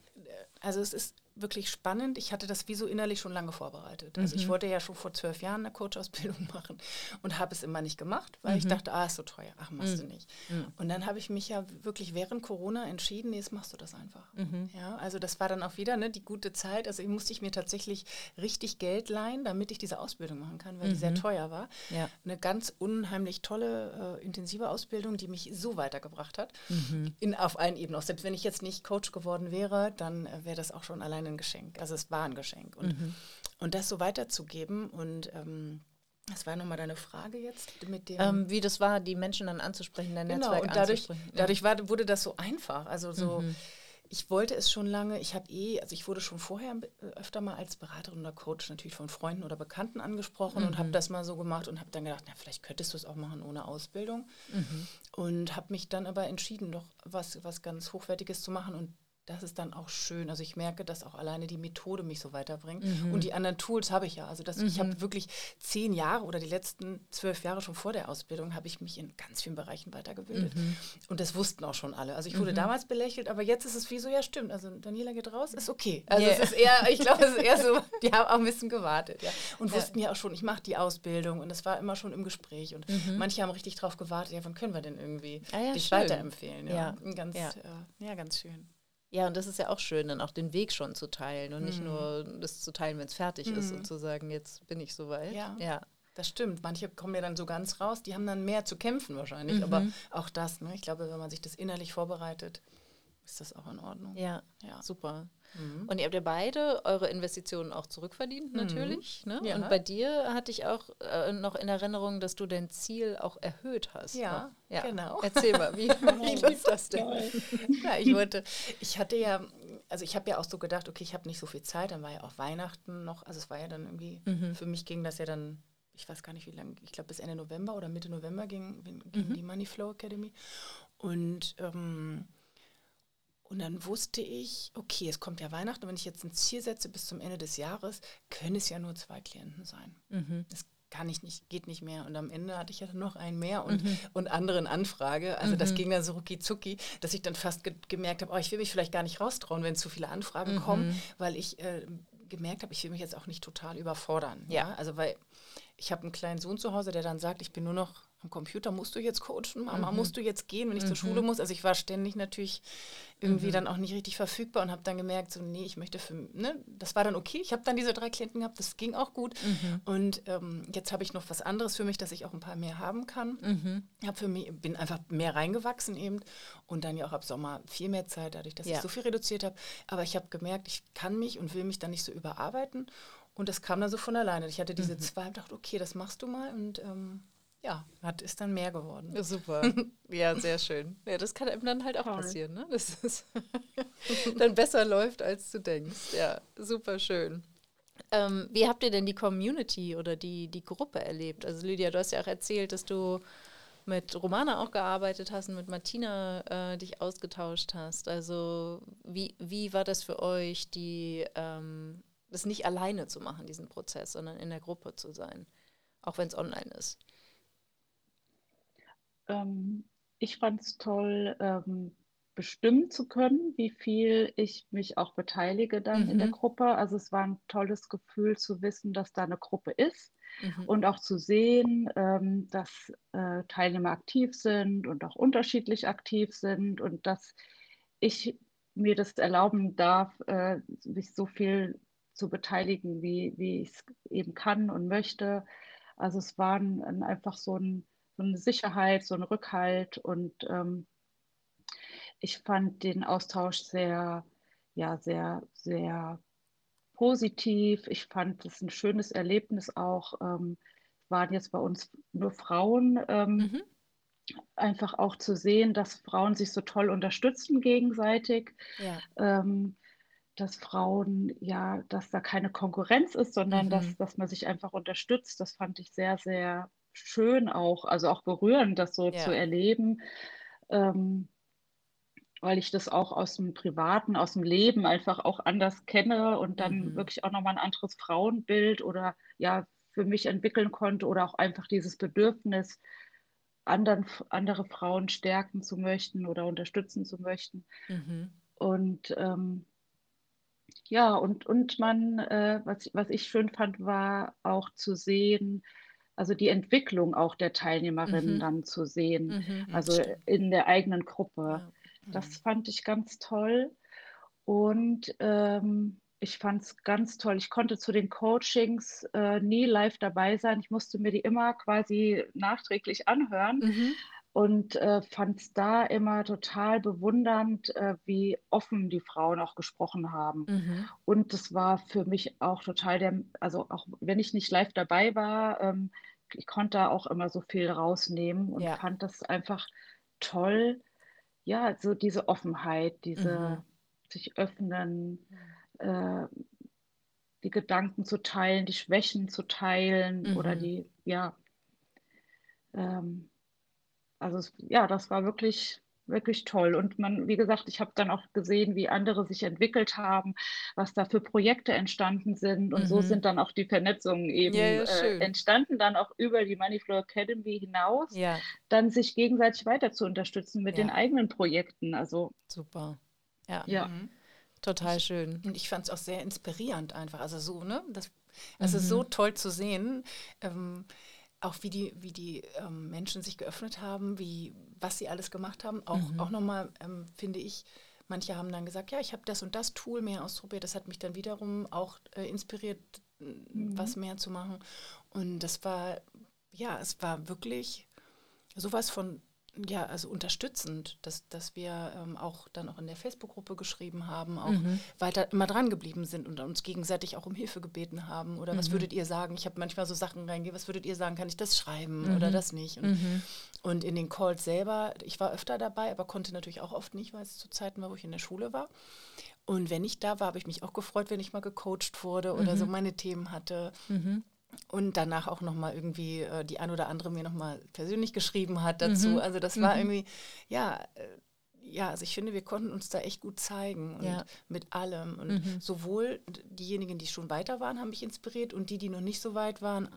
S3: also es ist wirklich spannend. Ich hatte das wie so innerlich schon lange vorbereitet. Also mhm. ich wollte ja schon vor zwölf Jahren eine Coach-Ausbildung machen und habe es immer nicht gemacht, weil mhm. ich dachte, ah, ist so teuer, ach, machst mhm. du nicht. Mhm. Und dann habe ich mich ja wirklich während Corona entschieden, nee, jetzt machst du das einfach. Mhm. Ja, also das war dann auch wieder ne, die gute Zeit. Also ich musste ich mir tatsächlich richtig Geld leihen, damit ich diese Ausbildung machen kann, weil die sehr mhm. teuer war. Ja. Eine ganz unheimlich tolle, äh, intensive Ausbildung, die mich so weitergebracht hat, in, auf allen Ebenen. Auch selbst wenn ich jetzt nicht Coach geworden wäre, dann äh, wäre das auch schon alleine ein Geschenk. Also es war ein Geschenk. Und, mhm. und das so weiterzugeben und ähm, das war nochmal deine Frage jetzt mit dem.
S1: Ähm, wie das war, die Menschen dann anzusprechen, dein genau, Netzwerk
S3: und dadurch, anzusprechen. Dadurch war, wurde das so einfach. Also so, mhm. ich wollte es schon lange, ich habe eh, also ich wurde schon vorher äh, öfter mal als Beraterin oder Coach natürlich von Freunden oder Bekannten angesprochen mhm. und habe das mal so gemacht und habe dann gedacht, na, vielleicht könntest du es auch machen ohne Ausbildung. Mhm. Und habe mich dann aber entschieden, doch was, was ganz Hochwertiges zu machen und das ist dann auch schön. Also ich merke, dass auch alleine die Methode mich so weiterbringt. Mhm. Und die anderen Tools habe ich ja. Also das, mhm. ich habe wirklich zehn Jahre oder die letzten zwölf Jahre schon vor der Ausbildung habe ich mich in ganz vielen Bereichen weitergebildet. Mhm. Und das wussten auch schon alle. Also ich wurde mhm. damals belächelt, aber jetzt ist es wie so, ja stimmt. Also Daniela geht raus, ist okay. Also yeah. es ist eher, ich glaube, es ist eher so, die haben auch ein bisschen gewartet. Ja. Und ja. wussten ja auch schon, ich mache die Ausbildung und das war immer schon im Gespräch. Und mhm. manche haben richtig drauf gewartet, ja, wann können wir denn irgendwie ah, ja, dich schön. weiterempfehlen? Ja, ja. Ganz, ja. Äh, ja, ganz schön.
S1: Ja, und das ist ja auch schön, dann auch den Weg schon zu teilen und mhm. nicht nur das zu teilen, wenn es fertig mhm. ist und zu sagen, jetzt bin ich soweit.
S3: Ja. ja. Das stimmt. Manche kommen ja dann so ganz raus, die haben dann mehr zu kämpfen wahrscheinlich. Mhm. Aber auch das, ne? ich glaube, wenn man sich das innerlich vorbereitet, ist das auch in Ordnung.
S1: Ja, ja. super. Mhm. Und ihr habt ja beide eure Investitionen auch zurückverdient, mhm. natürlich. Mhm. Ne? Ja. Und bei dir hatte ich auch äh, noch in Erinnerung, dass du dein Ziel auch erhöht hast.
S3: Ja,
S1: ne? ja.
S3: genau.
S1: Erzähl mal, wie, wie lief das denn?
S3: ja, ich wollte, ich hatte ja, also ich habe ja auch so gedacht, okay, ich habe nicht so viel Zeit, dann war ja auch Weihnachten noch, also es war ja dann irgendwie, mhm. für mich ging das ja dann ich weiß gar nicht wie lange, ich glaube bis Ende November oder Mitte November ging, ging mhm. die Money Flow Academy. Und ähm, und dann wusste ich, okay, es kommt ja Weihnachten, wenn ich jetzt ein Ziel setze bis zum Ende des Jahres, können es ja nur zwei Klienten sein. Mhm. Das kann ich nicht, geht nicht mehr. Und am Ende hatte ich ja noch einen mehr und, mhm. und anderen Anfrage. Also mhm. das ging dann so rucki zucki, dass ich dann fast ge gemerkt habe, oh, ich will mich vielleicht gar nicht raustrauen, wenn zu viele Anfragen mhm. kommen, weil ich äh, gemerkt habe, ich will mich jetzt auch nicht total überfordern. Ja, ja? also weil ich habe einen kleinen Sohn zu Hause, der dann sagt, ich bin nur noch am Computer musst du jetzt coachen, Mama, mhm. musst du jetzt gehen, wenn ich mhm. zur Schule muss. Also ich war ständig natürlich irgendwie mhm. dann auch nicht richtig verfügbar und habe dann gemerkt, so nee, ich möchte für, ne, das war dann okay. Ich habe dann diese drei Klienten gehabt, das ging auch gut. Mhm. Und ähm, jetzt habe ich noch was anderes für mich, dass ich auch ein paar mehr haben kann. Mhm. Hab für mich, bin einfach mehr reingewachsen eben und dann ja auch ab Sommer viel mehr Zeit, dadurch, dass ja. ich so viel reduziert habe. Aber ich habe gemerkt, ich kann mich und will mich dann nicht so überarbeiten. Und das kam dann so von alleine. Ich hatte diese mhm. zwei und dachte, okay, das machst du mal und ähm, ja, hat, ist dann mehr geworden.
S1: Ja, super. ja, sehr schön. Ja, das kann einem dann halt auch Toll. passieren, ne? Dass es dann besser läuft, als du denkst. Ja, super schön. Ähm, wie habt ihr denn die Community oder die, die Gruppe erlebt? Also Lydia, du hast ja auch erzählt, dass du mit Romana auch gearbeitet hast und mit Martina äh, dich ausgetauscht hast. Also wie, wie war das für euch, die, ähm, das nicht alleine zu machen, diesen Prozess, sondern in der Gruppe zu sein, auch wenn es online ist?
S2: Ähm, ich fand es toll, ähm, bestimmen zu können, wie viel ich mich auch beteilige dann mhm. in der mhm. Gruppe. Also es war ein tolles Gefühl zu wissen, dass da eine Gruppe ist mhm. und auch zu sehen, ähm, dass äh, Teilnehmer aktiv sind und auch unterschiedlich aktiv sind und dass ich mir das erlauben darf, äh, mich so viel zu beteiligen, wie, wie ich es eben kann und möchte. Also es war ein, einfach so ein so eine Sicherheit, so ein Rückhalt und ähm, ich fand den Austausch sehr, ja, sehr, sehr positiv. Ich fand es ein schönes Erlebnis auch. Ähm, waren jetzt bei uns nur Frauen. Ähm, mhm. Einfach auch zu sehen, dass Frauen sich so toll unterstützen gegenseitig. Ja. Ähm, dass Frauen, ja, dass da keine Konkurrenz ist, sondern mhm. dass, dass man sich einfach unterstützt. Das fand ich sehr, sehr schön auch, also auch berührend, das so ja. zu erleben, ähm, weil ich das auch aus dem Privaten, aus dem Leben einfach auch anders kenne und dann mhm. wirklich auch nochmal ein anderes Frauenbild oder ja für mich entwickeln konnte oder auch einfach dieses Bedürfnis, anderen, andere Frauen stärken zu möchten oder unterstützen zu möchten. Mhm. Und ähm, ja, und, und man, äh, was, was ich schön fand, war auch zu sehen, also die Entwicklung auch der Teilnehmerinnen mhm. dann zu sehen, mhm, also in der eigenen Gruppe. Ja. Das mhm. fand ich ganz toll. Und ähm, ich fand es ganz toll. Ich konnte zu den Coachings äh, nie live dabei sein. Ich musste mir die immer quasi nachträglich anhören. Mhm und äh, fand es da immer total bewundernd, äh, wie offen die Frauen auch gesprochen haben. Mhm. Und das war für mich auch total der, also auch wenn ich nicht live dabei war, ähm, ich konnte da auch immer so viel rausnehmen und ja. fand das einfach toll. Ja, so diese Offenheit, diese mhm. sich öffnen, äh, die Gedanken zu teilen, die Schwächen zu teilen mhm. oder die, ja, ähm, also ja, das war wirklich wirklich toll. Und man, wie gesagt, ich habe dann auch gesehen, wie andere sich entwickelt haben, was da für Projekte entstanden sind. Und mhm. so sind dann auch die Vernetzungen eben ja, ja, äh, entstanden, dann auch über die Moneyflow Academy hinaus, ja. dann sich gegenseitig weiter zu unterstützen mit den eigenen Projekten. Also
S1: super. Ja. ja. Mhm. Total schön.
S3: Und ich fand es auch sehr inspirierend einfach. Also so, ne? Das, also mhm. so toll zu sehen. Ähm, auch wie die, wie die ähm, Menschen sich geöffnet haben, wie, was sie alles gemacht haben. Auch, mhm. auch nochmal, ähm, finde ich, manche haben dann gesagt, ja, ich habe das und das Tool mehr ausprobiert. Das hat mich dann wiederum auch äh, inspiriert, mhm. was mehr zu machen. Und das war, ja, es war wirklich sowas von ja, also unterstützend, dass, dass wir ähm, auch dann auch in der Facebook-Gruppe geschrieben haben, auch mhm. weiter immer dran geblieben sind und uns gegenseitig auch um Hilfe gebeten haben. Oder mhm. was würdet ihr sagen? Ich habe manchmal so Sachen reingehen, was würdet ihr sagen? Kann ich das schreiben mhm. oder das nicht? Und, mhm. und, in den Calls selber, ich war öfter dabei, aber konnte natürlich auch oft nicht, weil es zu Zeiten war, wo ich in der Schule war. Und wenn ich da war, habe ich mich auch gefreut, wenn ich mal gecoacht wurde oder so mhm. meine Themen hatte. Und danach auch nochmal irgendwie äh, die ein oder andere mir nochmal persönlich geschrieben hat dazu. Mhm. Also das war mhm. irgendwie, ja, äh, ja, also ich finde, wir konnten uns da echt gut zeigen und ja. mit allem. Und mhm. sowohl diejenigen, die schon weiter waren, haben mich inspiriert und die, die noch nicht so weit waren,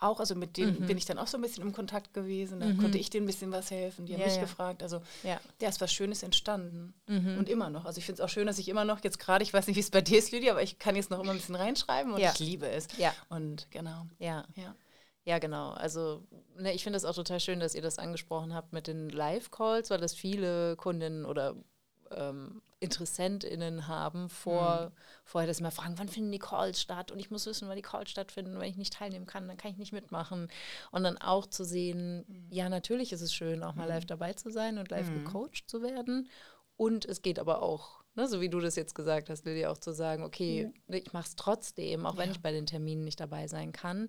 S3: auch, also mit denen mhm. bin ich dann auch so ein bisschen im Kontakt gewesen. Dann mhm. konnte ich denen ein bisschen was helfen. Die haben ja, mich ja. gefragt. Also ja. ja, ist was Schönes entstanden. Mhm. Und immer noch. Also ich finde es auch schön, dass ich immer noch, jetzt gerade, ich weiß nicht, wie es bei dir ist, Lydia, aber ich kann jetzt noch immer ein bisschen reinschreiben und ich liebe es. Ja. Und genau.
S1: Ja. ja. Ja, genau. Also ne, ich finde es auch total schön, dass ihr das angesprochen habt mit den Live-Calls, weil das viele Kundinnen oder ähm, InteressentInnen haben, vor, mhm. vorher, dass sie mal fragen, wann finden die Calls statt? Und ich muss wissen, wann die Calls stattfinden. Wenn ich nicht teilnehmen kann, dann kann ich nicht mitmachen. Und dann auch zu sehen, mhm. ja, natürlich ist es schön, auch mal live mhm. dabei zu sein und live mhm. gecoacht zu werden. Und es geht aber auch, ne, so wie du das jetzt gesagt hast, Lilly, auch zu sagen, okay, mhm. ich mache es trotzdem, auch ja. wenn ich bei den Terminen nicht dabei sein kann.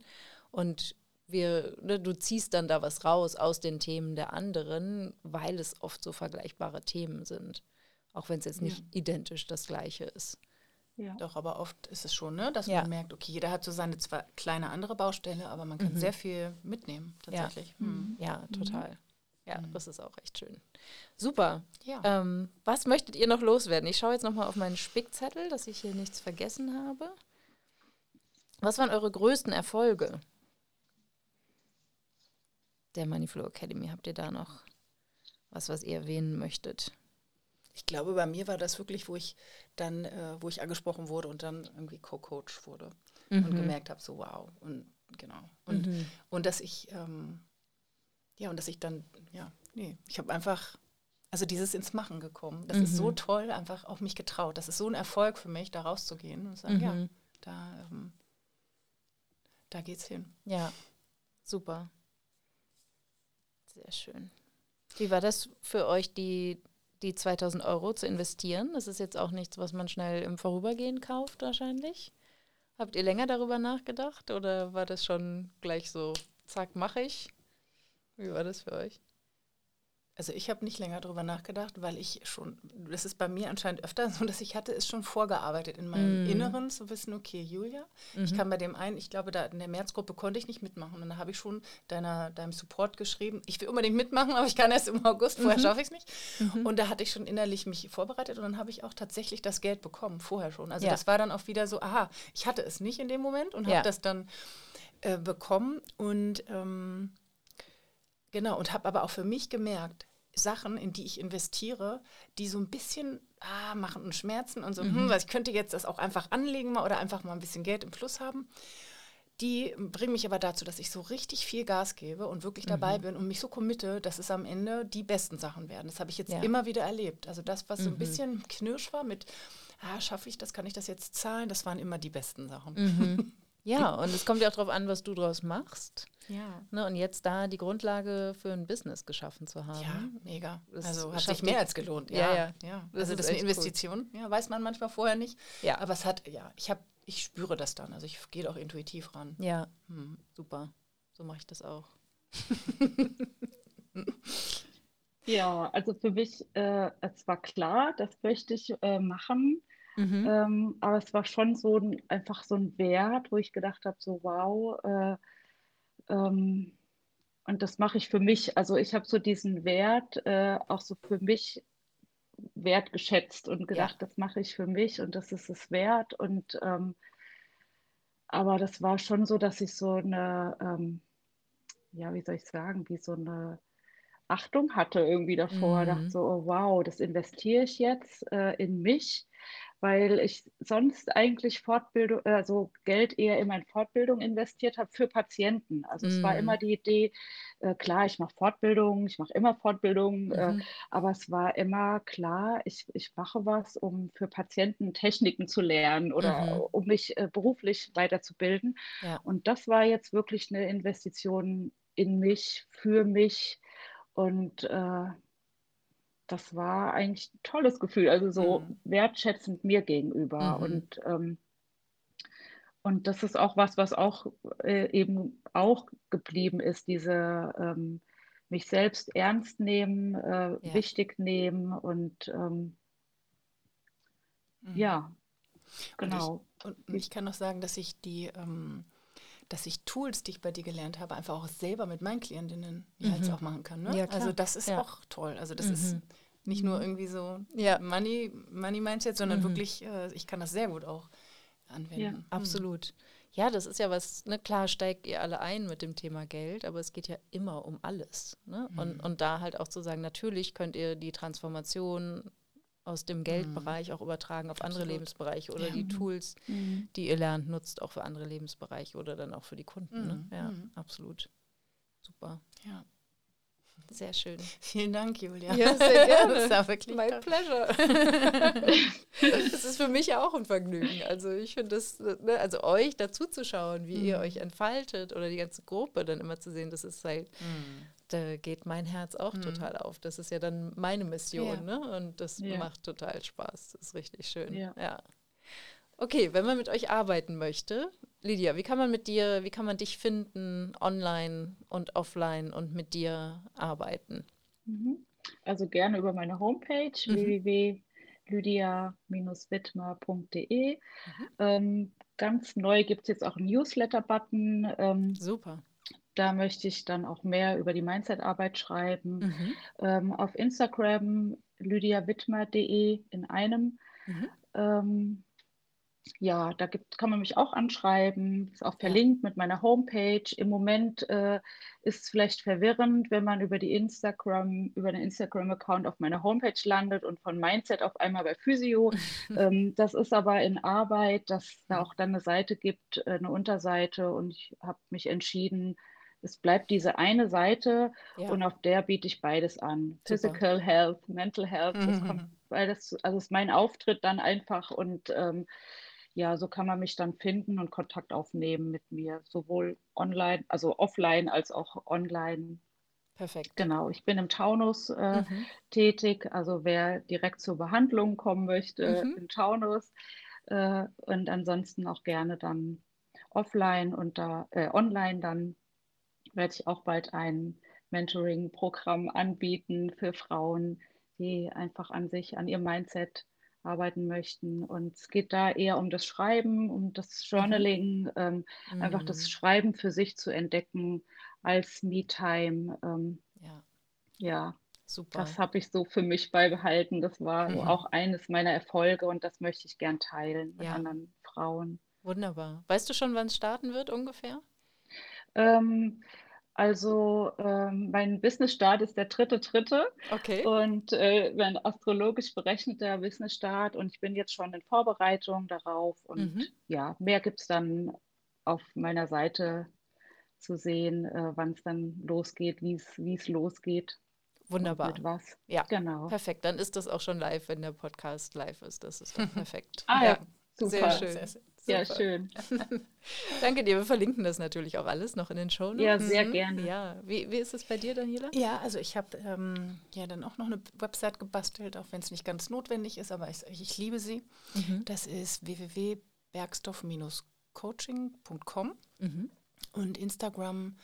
S1: Und wir, ne, du ziehst dann da was raus aus den Themen der anderen, weil es oft so vergleichbare Themen sind. Auch wenn es jetzt nicht ja. identisch das gleiche ist.
S3: Ja. Doch, aber oft ist es schon, ne, dass ja. man merkt, okay, jeder hat so seine zwar kleine andere Baustelle, aber man kann mhm. sehr viel mitnehmen, tatsächlich.
S1: Ja, mhm. ja total. Ja, mhm. das ist auch echt schön. Super. Ja. Ähm, was möchtet ihr noch loswerden? Ich schaue jetzt nochmal auf meinen Spickzettel, dass ich hier nichts vergessen habe. Was waren eure größten Erfolge der Moneyflow Academy? Habt ihr da noch was, was ihr erwähnen möchtet?
S3: Ich glaube, bei mir war das wirklich, wo ich dann, äh, wo ich angesprochen wurde und dann irgendwie Co-Coach wurde mhm. und gemerkt habe, so wow. Und genau. Und, mhm. und dass ich, ähm, ja, und dass ich dann, ja, nee, ich habe einfach, also dieses ins Machen gekommen. Das mhm. ist so mhm. toll, einfach auf mich getraut. Das ist so ein Erfolg für mich, da rauszugehen und sagen, ja, mhm. da, ähm, da geht's hin.
S1: Ja, super. Sehr schön. Wie war das für euch, die die 2000 Euro zu investieren. Das ist jetzt auch nichts, was man schnell im Vorübergehen kauft wahrscheinlich. Habt ihr länger darüber nachgedacht oder war das schon gleich so, zack, mache ich? Wie war das für euch?
S3: Also ich habe nicht länger darüber nachgedacht, weil ich schon, das ist bei mir anscheinend öfter so, dass ich hatte es schon vorgearbeitet in meinem mm. Inneren zu wissen, okay, Julia, mhm. ich kann bei dem einen, ich glaube, da in der Märzgruppe konnte ich nicht mitmachen. Und dann habe ich schon deiner, deinem Support geschrieben, ich will unbedingt mitmachen, aber ich kann erst im August, vorher mhm. schaffe ich es nicht. Mhm. Und da hatte ich schon innerlich mich vorbereitet und dann habe ich auch tatsächlich das Geld bekommen, vorher schon. Also ja. das war dann auch wieder so, aha, ich hatte es nicht in dem Moment und ja. habe das dann äh, bekommen und ähm, Genau, und habe aber auch für mich gemerkt, Sachen, in die ich investiere, die so ein bisschen ah, machen und schmerzen und so, mhm. hm, weil ich könnte jetzt das auch einfach anlegen mal oder einfach mal ein bisschen Geld im Fluss haben. Die bringen mich aber dazu, dass ich so richtig viel Gas gebe und wirklich dabei mhm. bin und mich so committe, dass es am Ende die besten Sachen werden. Das habe ich jetzt ja. immer wieder erlebt. Also das, was mhm. so ein mhm. bisschen knirsch war mit, ah, schaffe ich das, kann ich das jetzt zahlen, das waren immer die besten Sachen.
S1: Ja, und es kommt ja auch darauf an, was du daraus machst. Ja. Ne, und jetzt da die Grundlage für ein Business geschaffen zu haben.
S3: Ja, mega. Das also hat sich mehr als gelohnt. Ja, ja. ja. ja. Das also das ist eine Investition. Cool. Ja, weiß man manchmal vorher nicht. Ja. Aber es hat, ja, ich habe, ich spüre das dann. Also ich gehe auch intuitiv ran.
S1: Ja, hm. super. So mache ich das auch.
S2: ja, also für mich, äh, es war klar, das möchte ich äh, machen. Mhm. Ähm, aber es war schon so ein, einfach so ein Wert, wo ich gedacht habe, so wow, äh, ähm, und das mache ich für mich. Also ich habe so diesen Wert äh, auch so für mich wertgeschätzt und gedacht, ja. das mache ich für mich und das ist es wert. Und ähm, aber das war schon so, dass ich so eine, ähm, ja, wie soll ich sagen, wie so eine Achtung hatte irgendwie davor. Mhm. Dachte so, oh, wow, das investiere ich jetzt äh, in mich weil ich sonst eigentlich Fortbildung, also Geld eher in meine Fortbildung investiert habe für Patienten. Also mm. es war immer mm. die Idee, äh, klar, ich mache Fortbildung, ich mache immer Fortbildung, äh, mhm. äh, aber es war immer klar, ich, ich mache was, um für Patienten Techniken zu lernen oder mhm. um mich äh, beruflich weiterzubilden. Ja. Und das war jetzt wirklich eine Investition in mich, für mich und äh, das war eigentlich ein tolles Gefühl, also so mhm. wertschätzend mir gegenüber. Mhm. Und, ähm, und das ist auch was, was auch äh, eben auch geblieben ist, diese ähm, mich selbst ernst nehmen, äh, ja. wichtig nehmen und ähm, mhm. ja,
S3: genau. Und ich, und ich, kann noch sagen, dass ich die ähm, dass ich Tools, die ich bei dir gelernt habe, einfach auch selber mit meinen Klientinnen jetzt mhm. auch machen kann. Ne? Ja, also das ist ja. auch toll. Also das mhm. ist nicht nur mhm. irgendwie so ja. Money, Money Mindset, sondern mhm. wirklich, äh, ich kann das sehr gut auch anwenden. Ja,
S1: mhm. absolut. Ja, das ist ja was, ne, klar steigt ihr alle ein mit dem Thema Geld, aber es geht ja immer um alles. Ne? Mhm. Und, und da halt auch zu sagen, natürlich könnt ihr die Transformation aus dem Geldbereich mhm. auch übertragen auf Absolut. andere Lebensbereiche oder ja. die Tools, mhm. die ihr lernt, nutzt auch für andere Lebensbereiche oder dann auch für die Kunden. Ne? Ja, absolut. Super. Ja. Sehr schön.
S3: Vielen Dank, Julia.
S1: Ja, sehr gerne. Das war wirklich My toll. pleasure. das ist für mich auch ein Vergnügen. Also ich finde das, ne, also euch dazu zu schauen, wie mhm. ihr euch entfaltet oder die ganze Gruppe dann immer zu sehen, das ist halt, mhm. da geht mein Herz auch mhm. total auf. Das ist ja dann meine Mission, ja. ne? Und das ja. macht total Spaß. Das ist richtig schön. ja. ja. Okay, wenn man mit euch arbeiten möchte, Lydia, wie kann man mit dir, wie kann man dich finden, online und offline und mit dir arbeiten?
S2: Mhm. Also gerne über meine Homepage mhm. www.lydia-wittmer.de. Mhm. Ähm, ganz neu gibt es jetzt auch einen Newsletter-Button. Ähm,
S1: Super.
S2: Da möchte ich dann auch mehr über die Mindset-Arbeit schreiben. Mhm. Ähm, auf Instagram lydiawittmer.de in einem. Mhm. Ja, da gibt, kann man mich auch anschreiben, ist auch verlinkt mit meiner Homepage. Im Moment äh, ist es vielleicht verwirrend, wenn man über die Instagram, über den Instagram-Account auf meiner Homepage landet und von Mindset auf einmal bei Physio. ähm, das ist aber in Arbeit, dass da auch dann eine Seite gibt, äh, eine Unterseite und ich habe mich entschieden, es bleibt diese eine Seite ja. und auf der biete ich beides an. Super. Physical Health, Mental Health, das kommt, weil das, also ist mein Auftritt dann einfach und ähm, ja, so kann man mich dann finden und Kontakt aufnehmen mit mir, sowohl online, also offline als auch online.
S1: Perfekt.
S2: Genau, ich bin im Taunus äh, mhm. tätig, also wer direkt zur Behandlung kommen möchte, mhm. im Taunus äh, und ansonsten auch gerne dann offline und da äh, online dann werde ich auch bald ein Mentoring-Programm anbieten für Frauen, die einfach an sich, an ihrem Mindset arbeiten möchten. Und es geht da eher um das Schreiben, um das mhm. Journaling, mhm. ähm, mhm. einfach das mhm. Schreiben für sich zu entdecken als Me-Time. Ähm, ja. ja. Super. Das habe ich so für mich beibehalten. Das war mhm. auch eines meiner Erfolge und das möchte ich gern teilen mit ja. anderen Frauen.
S1: Wunderbar. Weißt du schon, wann es starten wird ungefähr?
S2: Ähm, also ähm, mein Business-Start ist der dritte, dritte.
S1: Okay.
S2: Und äh, mein astrologisch berechneter Business-Start und ich bin jetzt schon in Vorbereitung darauf. Und mhm. ja, mehr gibt es dann auf meiner Seite zu sehen, äh, wann es dann losgeht, wie es losgeht.
S1: Wunderbar.
S2: Mit was.
S1: Ja, genau. Perfekt. Dann ist das auch schon live, wenn der Podcast live ist. Das ist dann perfekt.
S2: ah ja, ja. super.
S1: Sehr schön. Sehr, sehr.
S2: Ja, schön.
S1: Danke dir. Wir verlinken das natürlich auch alles noch in den Show Notes.
S2: Ja, sehr mhm. gerne.
S1: Ja, wie, wie ist es bei dir, Daniela?
S3: Ja, also ich habe ähm, ja dann auch noch eine Website gebastelt, auch wenn es nicht ganz notwendig ist, aber ich, ich liebe sie. Mhm. Das ist www.bergstoff-coaching.com mhm. und Instagram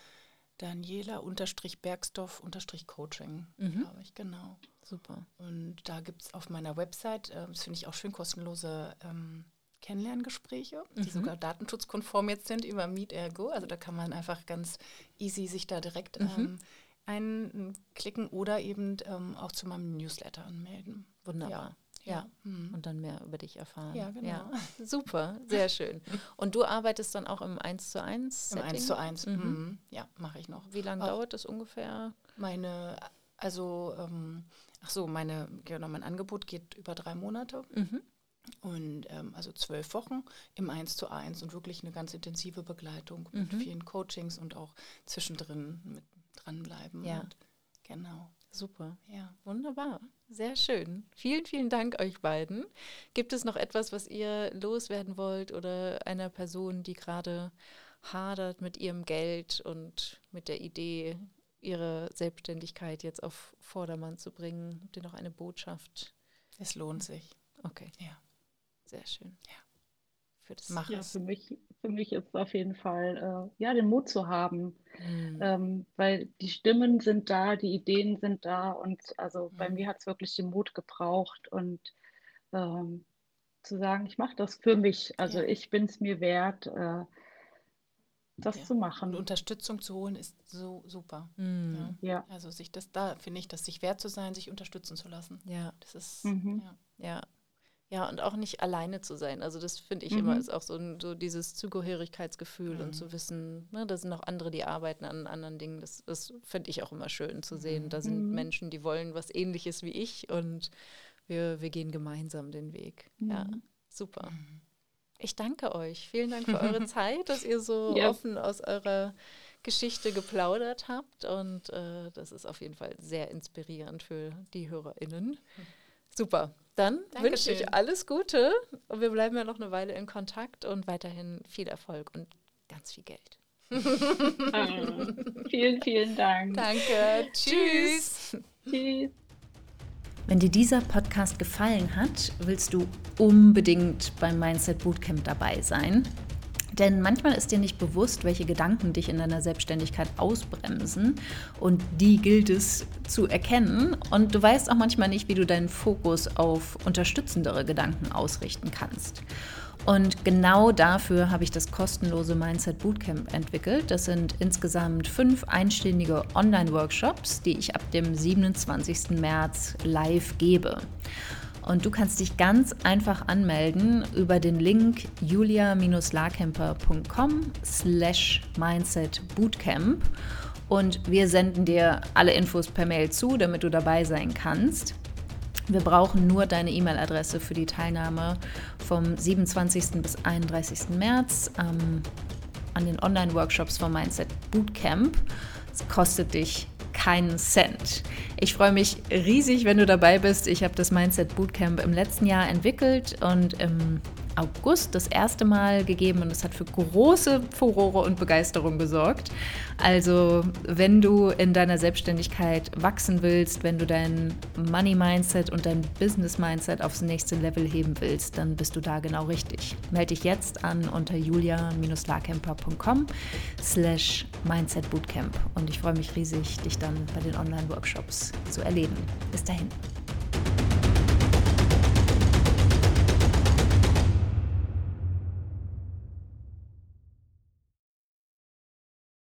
S3: Daniela-Bergstoff-Coaching, mhm. glaube ich, genau.
S1: Super.
S3: Und da gibt es auf meiner Website, äh, das finde ich auch schön, kostenlose ähm, Kennenlerngespräche, die mhm. sogar datenschutzkonform jetzt sind über Meet Ergo. Also da kann man einfach ganz easy sich da direkt mhm. ähm, einklicken oder eben ähm, auch zu meinem Newsletter anmelden.
S1: Wunderbar. Ja. ja. Mhm. Und dann mehr über dich erfahren.
S3: Ja, genau. Ja.
S1: Super, sehr schön. Und du arbeitest dann auch im 1 zu 1
S3: Im 1 zu 1, mhm. mhm. ja, mache ich noch.
S1: Wie lange dauert das ungefähr?
S3: Meine, also, ähm, ach so, meine, genau, mein Angebot geht über drei Monate. Mhm. Und ähm, also zwölf Wochen im Eins zu eins und wirklich eine ganz intensive Begleitung mhm. mit vielen Coachings und auch zwischendrin mit dranbleiben.
S1: Ja.
S3: Und, genau.
S1: Super. Ja, wunderbar. Sehr schön. Vielen, vielen Dank euch beiden. Gibt es noch etwas, was ihr loswerden wollt oder einer Person, die gerade hadert mit ihrem Geld und mit der Idee, ihre Selbstständigkeit jetzt auf Vordermann zu bringen? Habt ihr noch eine Botschaft?
S3: Es lohnt sich.
S1: Okay.
S3: Ja.
S1: Sehr schön.
S3: Ja.
S2: Für das Mach ja, für mich, für mich ist es auf jeden Fall, äh, ja, den Mut zu haben. Mhm. Ähm, weil die Stimmen sind da, die Ideen sind da und also mhm. bei mir hat es wirklich den Mut gebraucht und ähm, zu sagen, ich mache das für mich. Also ja. ich bin es mir wert, äh, das ja. zu machen.
S3: Und Unterstützung zu holen ist so super.
S1: Mhm.
S3: Ja. Also sich das da, finde ich, das sich wert zu sein, sich unterstützen zu lassen.
S1: Ja.
S3: Das ist,
S1: mhm. ja. Ja. Und auch nicht alleine zu sein. Also das finde ich mhm. immer, ist auch so, so dieses Zugehörigkeitsgefühl mhm. und zu wissen, ne, da sind noch andere, die arbeiten an anderen Dingen. Das, das finde ich auch immer schön zu sehen. Da sind mhm. Menschen, die wollen was ähnliches wie ich und wir, wir gehen gemeinsam den Weg. Ja, mhm. super. Mhm. Ich danke euch. Vielen Dank für eure Zeit, dass ihr so ja. offen aus eurer Geschichte geplaudert habt. Und äh, das ist auf jeden Fall sehr inspirierend für die HörerInnen. Mhm. Super. Dann Dankeschön. wünsche ich alles Gute und wir bleiben ja noch eine Weile in Kontakt und weiterhin viel Erfolg und ganz viel Geld.
S2: ah, vielen, vielen Dank.
S1: Danke. Tschüss.
S2: Tschüss.
S1: Wenn dir dieser Podcast gefallen hat, willst du unbedingt beim Mindset Bootcamp dabei sein. Denn manchmal ist dir nicht bewusst, welche Gedanken dich in deiner Selbstständigkeit ausbremsen und die gilt es zu erkennen. Und du weißt auch manchmal nicht, wie du deinen Fokus auf unterstützendere Gedanken ausrichten kannst. Und genau dafür habe ich das kostenlose Mindset Bootcamp entwickelt. Das sind insgesamt fünf einstündige Online-Workshops, die ich ab dem 27. März live gebe. Und du kannst dich ganz einfach anmelden über den Link julia-larkemper.com slash mindset bootcamp. Und wir senden dir alle Infos per Mail zu, damit du dabei sein kannst. Wir brauchen nur deine E-Mail-Adresse für die Teilnahme vom 27. bis 31. März ähm, an den Online-Workshops vom Mindset Bootcamp. Es kostet dich keinen Cent. Ich freue mich riesig, wenn du dabei bist. Ich habe das Mindset Bootcamp im letzten Jahr entwickelt und im August das erste Mal gegeben und es hat für große Furore und Begeisterung gesorgt. Also, wenn du in deiner Selbstständigkeit wachsen willst, wenn du dein Money Mindset und dein Business Mindset aufs nächste Level heben willst, dann bist du da genau richtig. Melde dich jetzt an unter julia-larkemper.com slash Mindset Bootcamp und ich freue mich riesig, dich dann bei den Online-Workshops zu erleben. Bis dahin.